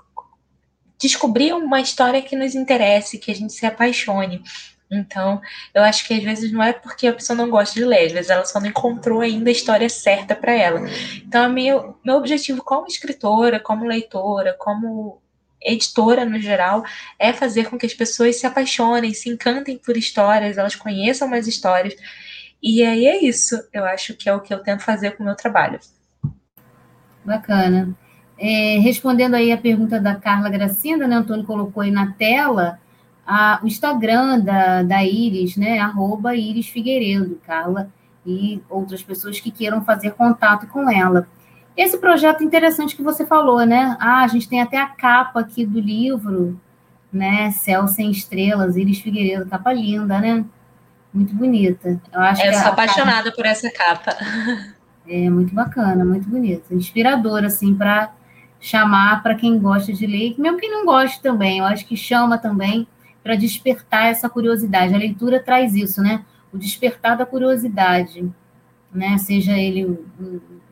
[SPEAKER 2] descobrir uma história que nos interesse, que a gente se apaixone. Então, eu acho que às vezes não é porque a pessoa não gosta de ler, às vezes ela só não encontrou ainda a história certa para ela. Então, meu, meu objetivo como escritora, como leitora, como editora no geral, é fazer com que as pessoas se apaixonem, se encantem por histórias, elas conheçam mais histórias. E aí é isso, eu acho que é o que eu tento fazer com o meu trabalho.
[SPEAKER 1] Bacana. É, respondendo aí a pergunta da Carla Gracinda, né, Antônio colocou aí na tela, a, o Instagram da, da Iris, né? Arroba Iris Figueiredo, Carla, e outras pessoas que queiram fazer contato com ela. Esse projeto interessante que você falou, né? Ah, a gente tem até a capa aqui do livro, né? Céu sem estrelas, Iris Figueiredo, capa linda, né? Muito bonita.
[SPEAKER 2] Eu acho Eu sou apaixonada capa... por essa capa.
[SPEAKER 1] É muito bacana, muito bonita, inspiradora assim para chamar para quem gosta de ler, mesmo quem não gosta também. Eu acho que chama também para despertar essa curiosidade. A leitura traz isso, né? O despertar da curiosidade, né? Seja ele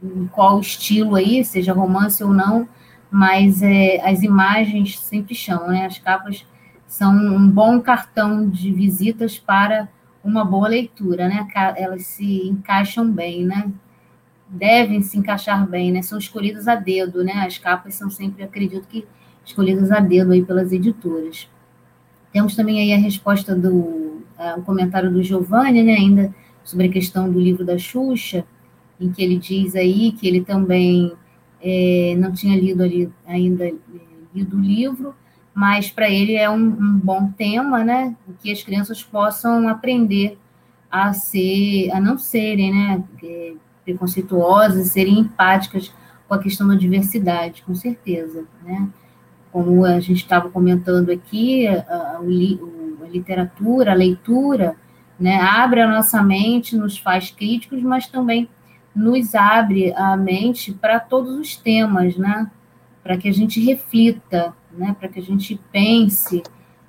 [SPEAKER 1] em qual estilo aí, seja romance ou não, mas é, as imagens sempre chamam, né? As capas são um bom cartão de visitas para uma boa leitura, né? Elas se encaixam bem, né? Devem se encaixar bem, né? São escolhidas a dedo, né? As capas são sempre, acredito que, escolhidas a dedo aí pelas editoras. Temos também aí a resposta do uh, o comentário do Giovanni, né, ainda sobre a questão do livro da Xuxa, em que ele diz aí que ele também é, não tinha lido ali, ainda é, lido o livro, mas para ele é um, um, bom tema, né, que as crianças possam aprender a ser, a não serem, né, é, preconceituosas, serem empáticas com a questão da diversidade, com certeza, né como a gente estava comentando aqui, a, a, literatura, a leitura, né, abre a nossa mente, nos faz críticos, mas também nos abre a mente para todos os temas, né, para que a gente reflita, né, para que a gente pense,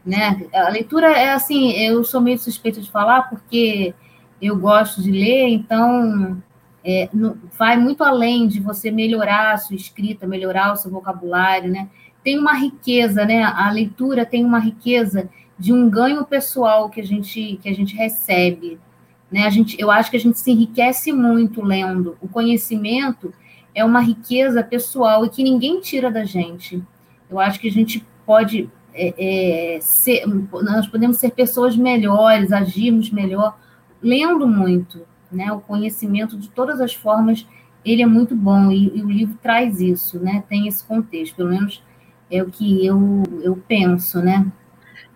[SPEAKER 1] né, a leitura é assim, eu sou meio suspeita de falar porque eu gosto de ler, então é, vai muito além de você melhorar a sua escrita, melhorar o seu vocabulário, né, tem uma riqueza, né? A leitura tem uma riqueza de um ganho pessoal que a gente que a gente recebe, né? A gente, eu acho que a gente se enriquece muito lendo. O conhecimento é uma riqueza pessoal e que ninguém tira da gente. Eu acho que a gente pode é, é, ser, nós podemos ser pessoas melhores, agirmos melhor lendo muito, né? O conhecimento de todas as formas ele é muito bom e, e o livro traz isso, né? Tem esse contexto, pelo menos é o que eu, eu penso, né?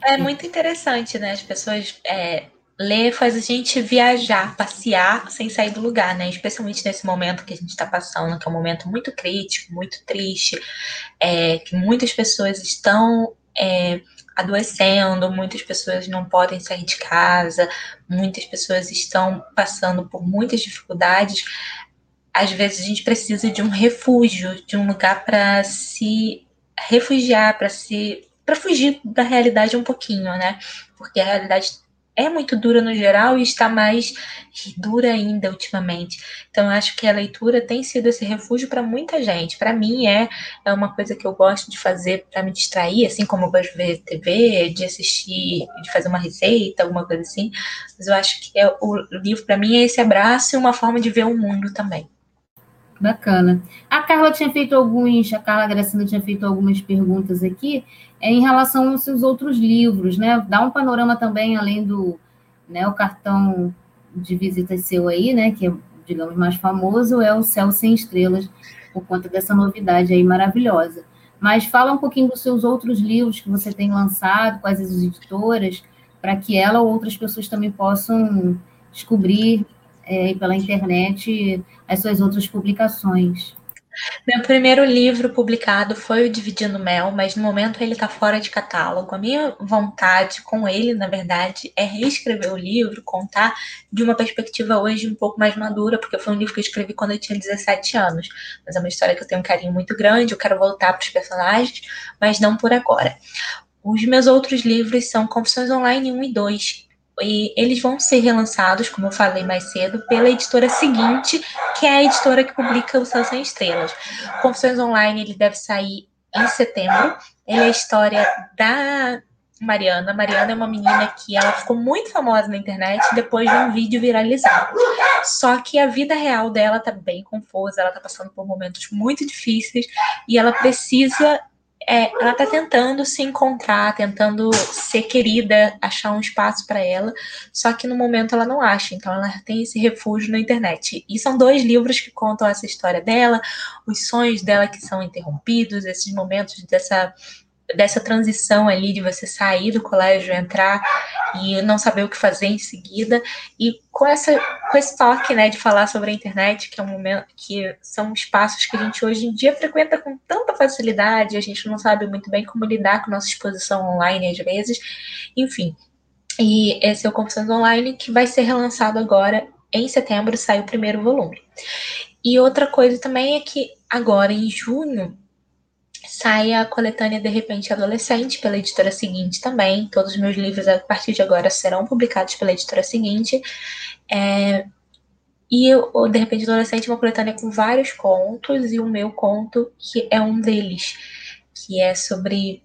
[SPEAKER 2] É muito interessante, né? As pessoas é, ler faz a gente viajar, passear sem sair do lugar, né? Especialmente nesse momento que a gente está passando, que é um momento muito crítico, muito triste, é, que muitas pessoas estão é, adoecendo, muitas pessoas não podem sair de casa, muitas pessoas estão passando por muitas dificuldades. Às vezes a gente precisa de um refúgio, de um lugar para se refugiar, para se para fugir da realidade um pouquinho, né? Porque a realidade é muito dura no geral e está mais dura ainda ultimamente. Então, acho que a leitura tem sido esse refúgio para muita gente. Para mim, é, é uma coisa que eu gosto de fazer para me distrair, assim como eu gosto de ver TV, de assistir, de fazer uma receita, alguma coisa assim. Mas eu acho que é, o livro, para mim, é esse abraço e uma forma de ver o mundo também.
[SPEAKER 1] Bacana. A Carla tinha feito alguns, a Carla Gracina tinha feito algumas perguntas aqui é, em relação aos seus outros livros, né? Dá um panorama também, além do né, o cartão de visita seu aí, né? Que é, digamos, mais famoso, é o Céu Sem Estrelas, por conta dessa novidade aí maravilhosa. Mas fala um pouquinho dos seus outros livros que você tem lançado, quais as editoras, para que ela ou outras pessoas também possam descobrir é, pela internet as suas outras publicações.
[SPEAKER 2] Meu primeiro livro publicado foi o Dividindo Mel, mas no momento ele está fora de catálogo. A minha vontade com ele, na verdade, é reescrever o livro, contar de uma perspectiva hoje um pouco mais madura, porque foi um livro que eu escrevi quando eu tinha 17 anos. Mas é uma história que eu tenho um carinho muito grande, eu quero voltar para os personagens, mas não por agora. Os meus outros livros são Confissões Online 1 e 2, e eles vão ser relançados, como eu falei mais cedo, pela editora seguinte, que é a editora que publica o Céu Sem Estrelas. Confissões Online, ele deve sair em setembro. Ele é a história da Mariana. Mariana é uma menina que ela ficou muito famosa na internet depois de um vídeo viralizado. Só que a vida real dela tá bem confusa, ela tá passando por momentos muito difíceis e ela precisa é, ela está tentando se encontrar, tentando ser querida, achar um espaço para ela, só que no momento ela não acha, então ela tem esse refúgio na internet. E são dois livros que contam essa história dela, os sonhos dela que são interrompidos, esses momentos dessa dessa transição ali de você sair do colégio, entrar e não saber o que fazer em seguida, e com essa com esse toque, né, de falar sobre a internet, que é um momento que são espaços que a gente hoje em dia frequenta com tanta facilidade, a gente não sabe muito bem como lidar com nossa exposição online às vezes, enfim. E esse é o Confissões Online que vai ser relançado agora em setembro, sai o primeiro volume. E outra coisa também é que agora em junho sai a coletânea De Repente Adolescente, pela editora seguinte também. Todos os meus livros, a partir de agora, serão publicados pela editora seguinte. É, e o De Repente Adolescente é uma coletânea com vários contos, e o meu conto, que é um deles, que é sobre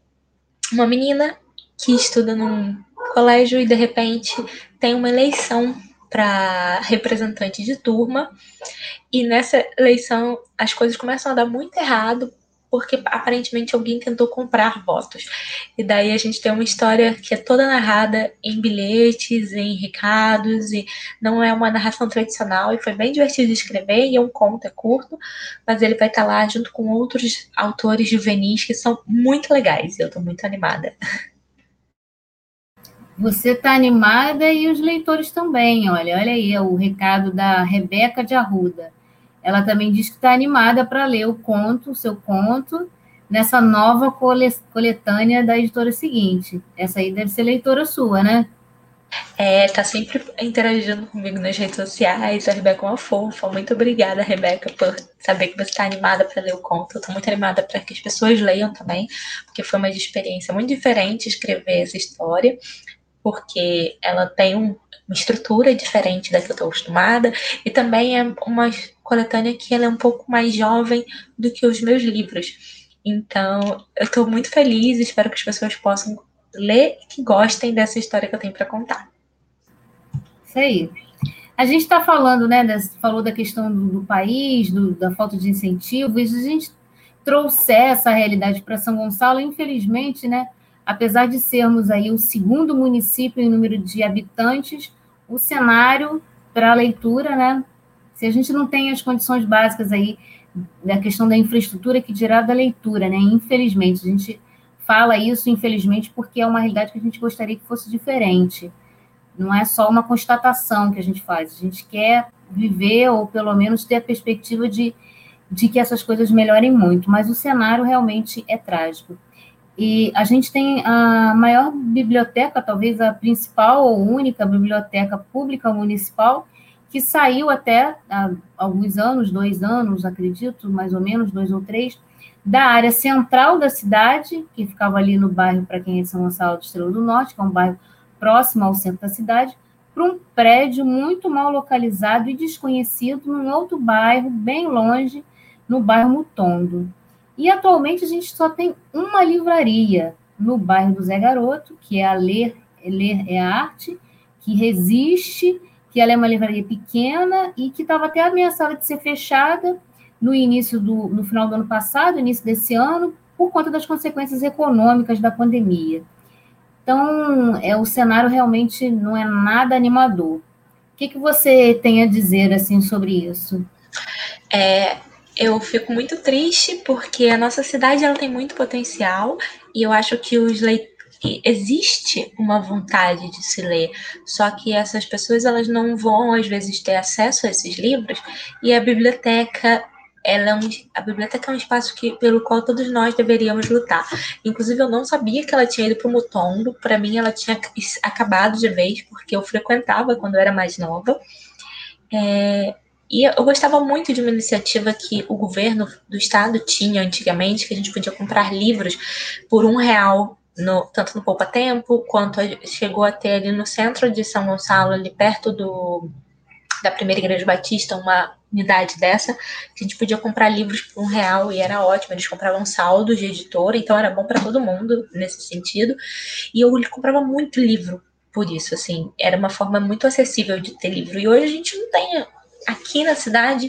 [SPEAKER 2] uma menina que estuda num colégio e de repente tem uma eleição para representante de turma. E nessa eleição as coisas começam a dar muito errado porque aparentemente alguém tentou comprar votos. E daí a gente tem uma história que é toda narrada em bilhetes, em recados, e não é uma narração tradicional, e foi bem divertido de escrever, e é um conto, é curto, mas ele vai estar lá junto com outros autores juvenis que são muito legais, e eu estou muito animada.
[SPEAKER 1] Você está animada e os leitores também, olha, olha aí o recado da Rebeca de Arruda. Ela também diz que está animada para ler o conto, o seu conto, nessa nova coletânea da editora seguinte. Essa aí deve ser leitora sua, né?
[SPEAKER 2] É, tá sempre interagindo comigo nas redes sociais. A Rebeca é uma fofa. Muito obrigada, Rebeca, por saber que você está animada para ler o conto. Eu muito animada para que as pessoas leiam também, porque foi uma experiência muito diferente escrever essa história, porque ela tem um, uma estrutura diferente da que eu estou acostumada e também é uma coletânea que ela é um pouco mais jovem do que os meus livros. Então, eu estou muito feliz, espero que as pessoas possam ler e que gostem dessa história que eu tenho para contar.
[SPEAKER 1] Isso aí. A gente está falando, né, das, falou da questão do, do país, do, da falta de incentivo, se a gente trouxer essa realidade para São Gonçalo, infelizmente, né, apesar de sermos aí o segundo município em número de habitantes, o cenário para a leitura, né, se a gente não tem as condições básicas aí da questão da infraestrutura que dirá da leitura, né? Infelizmente, a gente fala isso, infelizmente, porque é uma realidade que a gente gostaria que fosse diferente. Não é só uma constatação que a gente faz, a gente quer viver ou pelo menos ter a perspectiva de, de que essas coisas melhorem muito, mas o cenário realmente é trágico. E a gente tem a maior biblioteca, talvez a principal ou única biblioteca pública municipal, que saiu até há alguns anos, dois anos, acredito, mais ou menos, dois ou três, da área central da cidade, que ficava ali no bairro, para quem é de São Gonçalo de Estrela do Norte, que é um bairro próximo ao centro da cidade, para um prédio muito mal localizado e desconhecido num outro bairro, bem longe, no bairro Mutondo. E atualmente a gente só tem uma livraria no bairro do Zé Garoto, que é a Ler, Ler é Arte, que resiste, que ela é uma livraria pequena e que estava até ameaçada de ser fechada no início do, no final do ano passado, início desse ano, por conta das consequências econômicas da pandemia. Então, é, o cenário realmente não é nada animador. O que, que você tem a dizer assim sobre isso?
[SPEAKER 2] É, eu fico muito triste porque a nossa cidade ela tem muito potencial e eu acho que os leitores existe uma vontade de se ler, só que essas pessoas elas não vão às vezes ter acesso a esses livros e a biblioteca ela é um, a biblioteca é um espaço que, pelo qual todos nós deveríamos lutar. Inclusive, eu não sabia que ela tinha ido para o Mutombo. Para mim, ela tinha acabado de vez, porque eu frequentava quando eu era mais nova. É, e eu gostava muito de uma iniciativa que o governo do estado tinha antigamente, que a gente podia comprar livros por um real, no, tanto no Poupa Tempo, quanto chegou a ter ali no centro de São Gonçalo, ali perto do, da primeira igreja batista, uma unidade dessa, que a gente podia comprar livros por um real e era ótimo. Eles compravam saldos de editora, então era bom para todo mundo nesse sentido. E eu comprava muito livro por isso, assim, era uma forma muito acessível de ter livro. E hoje a gente não tem aqui na cidade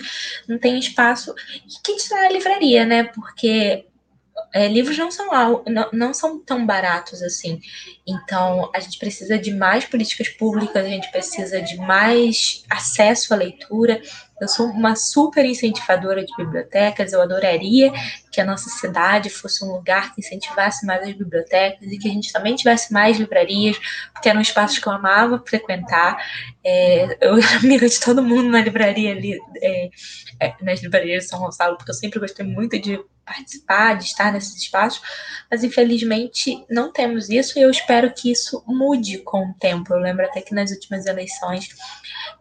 [SPEAKER 2] não tem espaço. E que será a livraria, né? Porque é, livros não são, não, não são tão baratos assim. Então, a gente precisa de mais políticas públicas, a gente precisa de mais acesso à leitura. Eu sou uma super incentivadora de bibliotecas, eu adoraria que a nossa cidade fosse um lugar que incentivasse mais as bibliotecas e que a gente também tivesse mais livrarias, porque eram espaços que eu amava frequentar. É, eu era amiga de todo mundo na livraria ali, é, é, nas livrarias de São Gonçalo, porque eu sempre gostei muito de participar, de estar nesses espaços, mas infelizmente não temos isso e eu espero que isso mude com o tempo. Eu lembro até que nas últimas eleições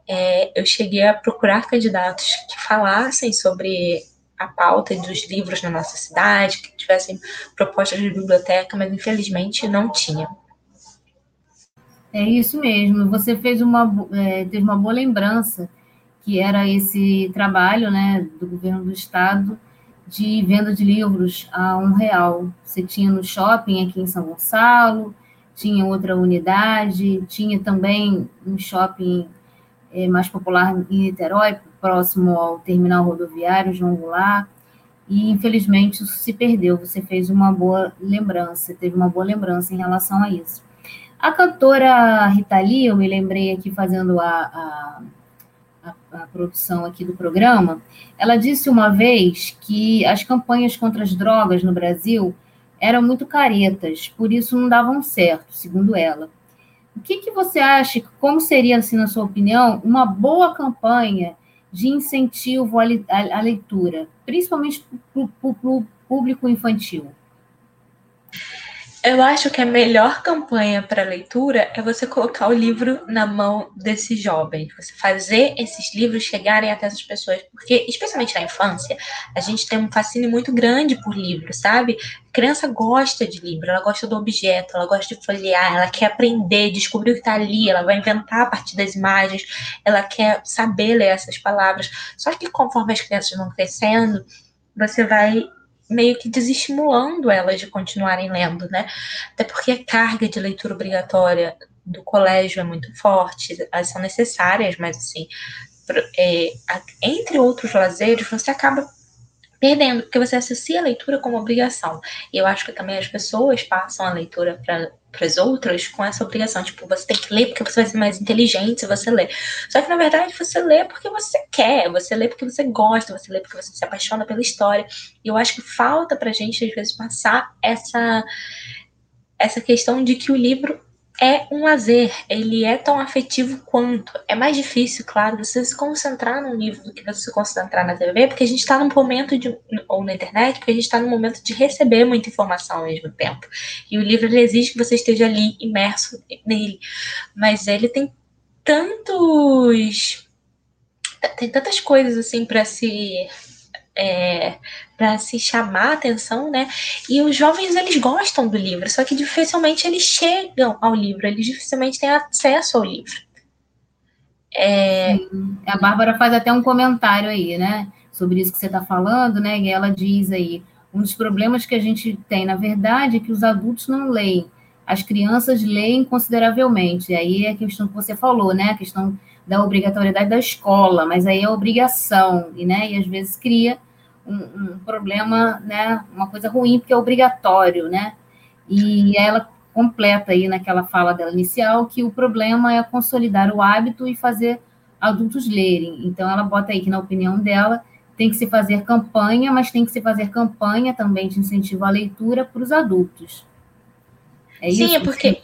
[SPEAKER 2] é, eu cheguei a procurar candidatos que falassem sobre a pauta dos livros na nossa cidade, que tivessem propostas de biblioteca, mas infelizmente não tinha.
[SPEAKER 1] É isso mesmo. Você fez uma, é, teve uma boa lembrança que era esse trabalho, né, do governo do estado de venda de livros a um real. Você tinha no shopping aqui em São Gonçalo, tinha outra unidade, tinha também um shopping é, mais popular em Niterói, próximo ao terminal rodoviário João Goulart, e infelizmente isso se perdeu. Você fez uma boa lembrança, teve uma boa lembrança em relação a isso. A cantora Rita Lee, eu me lembrei aqui fazendo a, a a, produção aqui do programa, ela disse uma vez que as campanhas contra as drogas no Brasil eram muito caretas, por isso não davam certo, segundo ela. O que, que você acha, como seria, assim, na sua opinião, uma boa campanha de incentivo à leitura, principalmente para o público infantil?
[SPEAKER 2] Eu acho que a melhor campanha para leitura é você colocar o livro na mão desses jovens, você fazer esses livros chegarem até essas pessoas, porque especialmente na infância, a gente tem um fascínio muito grande por livros, sabe? A criança gosta de livro, ela gosta do objeto, ela gosta de folhear, ela quer aprender, descobrir o que está ali, ela vai inventar a partir das imagens, ela quer saber ler essas palavras. Só que conforme as crianças vão crescendo, você vai meio que desestimulando elas de continuarem lendo, né? Até porque a carga de leitura obrigatória do colégio é muito forte, elas são necessárias, mas assim, é, entre outros lazeres, você acaba perdendo, porque você associa a leitura como obrigação. E eu acho que também as pessoas passam a leitura para para as outras com essa obrigação. Tipo, você tem que ler porque você vai ser mais inteligente se você ler. Só que, na verdade, você lê porque você quer, você lê porque você gosta, você lê porque você se apaixona pela história. E eu acho que falta pra gente, às vezes, passar essa, essa questão de que o livro é um lazer, ele é tão afetivo quanto. É mais difícil, claro, você se concentrar num livro do que você se concentrar na TV, porque a gente está num momento de. ou na internet, porque a gente está num momento de receber muita informação ao mesmo tempo. E o livro exige que você esteja ali imerso nele. Mas ele tem tantos. tem tantas coisas assim para se é, para se chamar a atenção, né? E os jovens eles gostam do livro, só que dificilmente eles chegam ao livro, eles dificilmente têm acesso ao livro.
[SPEAKER 1] É... A Bárbara faz até um comentário aí, né? Sobre isso que você está falando, né? E ela diz aí: um dos problemas que a gente tem, na verdade, é que os adultos não leem. As crianças leem consideravelmente. E aí é a questão que você falou, né? A questão da obrigatoriedade da escola, mas aí é obrigação, e, né, e às vezes cria um, um, problema, né, uma coisa ruim, porque é obrigatório, né, e ela completa aí naquela fala dela inicial que o problema é consolidar o hábito e fazer adultos lerem. Então ela bota aí que na opinião dela tem que se fazer campanha, mas tem que se fazer campanha também de incentivo à leitura para os adultos.
[SPEAKER 2] É Sim, isso? é porque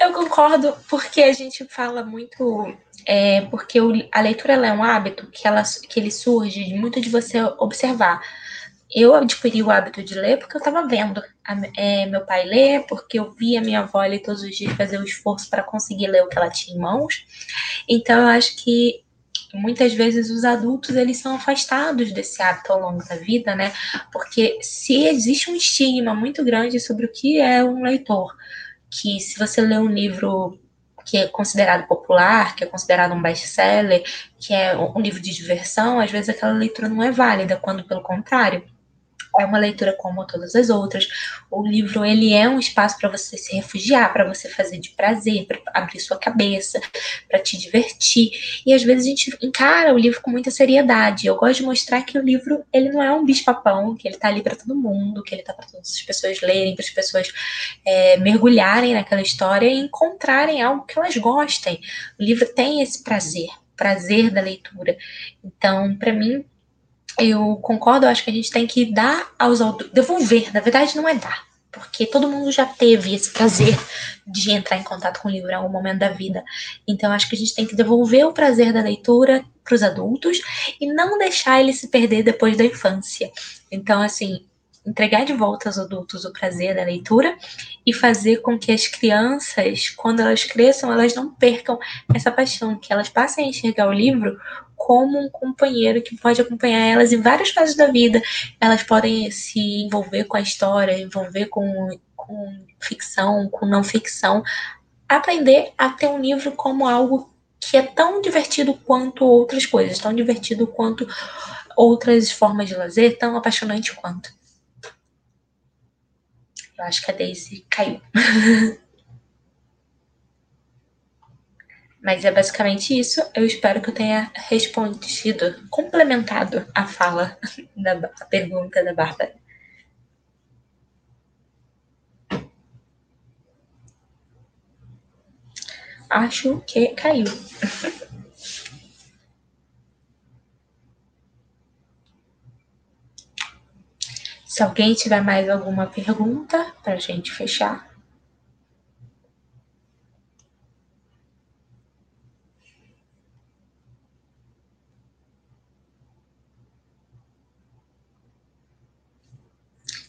[SPEAKER 2] eu concordo, porque a gente fala muito. É, porque o, a leitura é um hábito que, ela, que ele surge muito de você observar. Eu adquiri o hábito de ler porque eu estava vendo a, é, meu pai ler, porque eu via minha avó ler todos os dias fazer o esforço para conseguir ler o que ela tinha em mãos. Então, eu acho que muitas vezes os adultos eles são afastados desse hábito ao longo da vida, né? Porque se existe um estigma muito grande sobre o que é um leitor, que se você lê um livro que é considerado popular, que é considerado um best-seller, que é um livro de diversão, às vezes aquela leitura não é válida, quando pelo contrário, é uma leitura como todas as outras. O livro ele é um espaço para você se refugiar, para você fazer de prazer, para abrir sua cabeça, para te divertir. E às vezes a gente encara o livro com muita seriedade. Eu gosto de mostrar que o livro ele não é um bicho-papão, que ele está ali para todo mundo, que ele está para todas as pessoas lerem, para as pessoas é, mergulharem naquela história e encontrarem algo que elas gostem. O livro tem esse prazer, prazer da leitura. Então, para mim, eu concordo, eu acho que a gente tem que dar aos autores, devolver, na verdade não é dar, porque todo mundo já teve esse prazer de entrar em contato com o livro em algum momento da vida. Então acho que a gente tem que devolver o prazer da leitura para os adultos e não deixar ele se perder depois da infância. Então assim, entregar de volta aos adultos o prazer da leitura e fazer com que as crianças, quando elas cresçam, elas não percam essa paixão, que elas passem a enxergar o livro como um companheiro que pode acompanhar elas em várias fases da vida. Elas podem se envolver com a história, envolver com, com ficção, com não ficção, aprender a ter um livro como algo que é tão divertido quanto outras coisas, tão divertido quanto outras formas de lazer, tão apaixonante quanto. Eu acho que a Daisy caiu. Mas é basicamente isso. Eu espero que eu tenha respondido, complementado a fala da a pergunta da Bárbara. Acho que caiu. Se alguém tiver mais alguma pergunta para a gente fechar.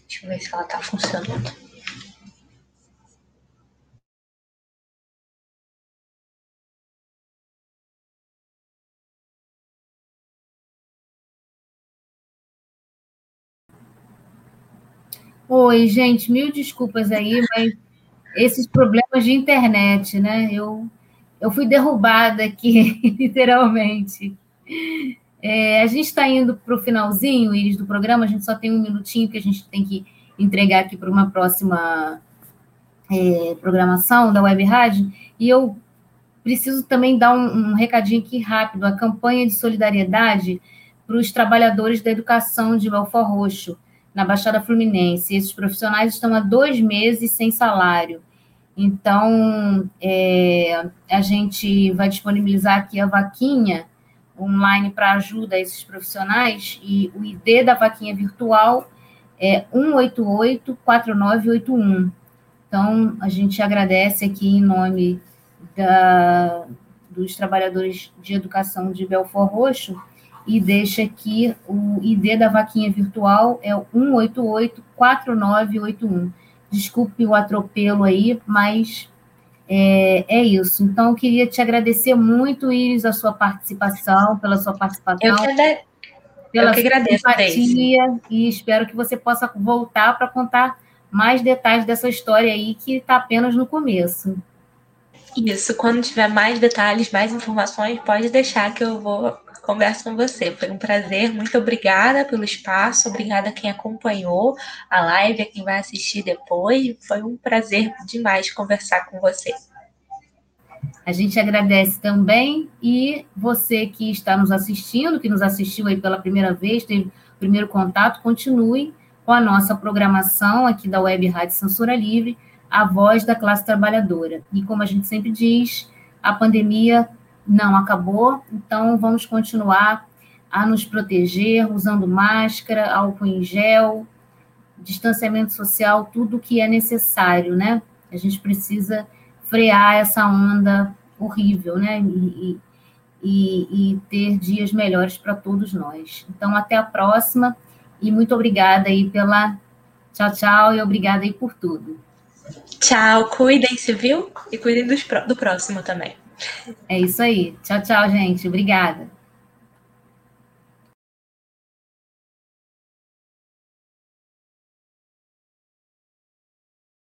[SPEAKER 2] Deixa eu ver se ela está funcionando.
[SPEAKER 1] Oi, gente, mil desculpas aí, mas esses problemas de internet, né? Eu, eu fui derrubada aqui, literalmente. É, a gente está indo para o finalzinho, Iris, do programa, a gente só tem um minutinho que a gente tem que entregar aqui para uma próxima é, programação da Web Rádio, e eu preciso também dar um, um recadinho aqui rápido, a campanha de solidariedade para os trabalhadores da educação de Belfort Roxo, na Baixada Fluminense. Esses profissionais estão há dois meses sem salário. Então, é, a gente vai disponibilizar aqui a vaquinha online para ajuda a esses profissionais e o ID da vaquinha virtual é 188-4981. Então, a gente agradece aqui em nome da, dos trabalhadores de educação de Belfort Roxo e deixa aqui o ID da vaquinha virtual é o 188-4981. Desculpe o atropelo aí, mas é, é, isso. Então, eu queria te agradecer muito, Iris, a sua participação, pela sua participação.
[SPEAKER 2] Eu. Pela eu que agradeço,
[SPEAKER 1] simpatia, e espero que você possa voltar para contar mais detalhes dessa história aí, que está apenas no começo.
[SPEAKER 2] Isso, quando tiver mais detalhes, mais informações, pode deixar que eu vou converso com você. Foi um prazer, muito obrigada pelo espaço, obrigada a quem acompanhou a live, a quem vai assistir depois. Foi um prazer demais conversar com você.
[SPEAKER 1] A gente agradece também e você que está nos assistindo, que nos assistiu aí pela primeira vez, teve o primeiro contato, continue com a nossa programação aqui da Web Rádio Censura Livre, a voz da classe trabalhadora. E como a gente sempre diz, a pandemia não acabou, então vamos continuar a nos proteger, usando máscara, álcool em gel, distanciamento social, tudo que é necessário, né? A gente precisa frear essa onda horrível, né? E, e, e ter dias melhores para todos nós. Então, até a próxima e muito obrigada aí pela. Tchau, tchau, e obrigada aí por tudo.
[SPEAKER 2] Tchau, cuidem-se, viu? E cuidem do, do próximo também.
[SPEAKER 1] É isso aí. Tchau, tchau, gente. Obrigada.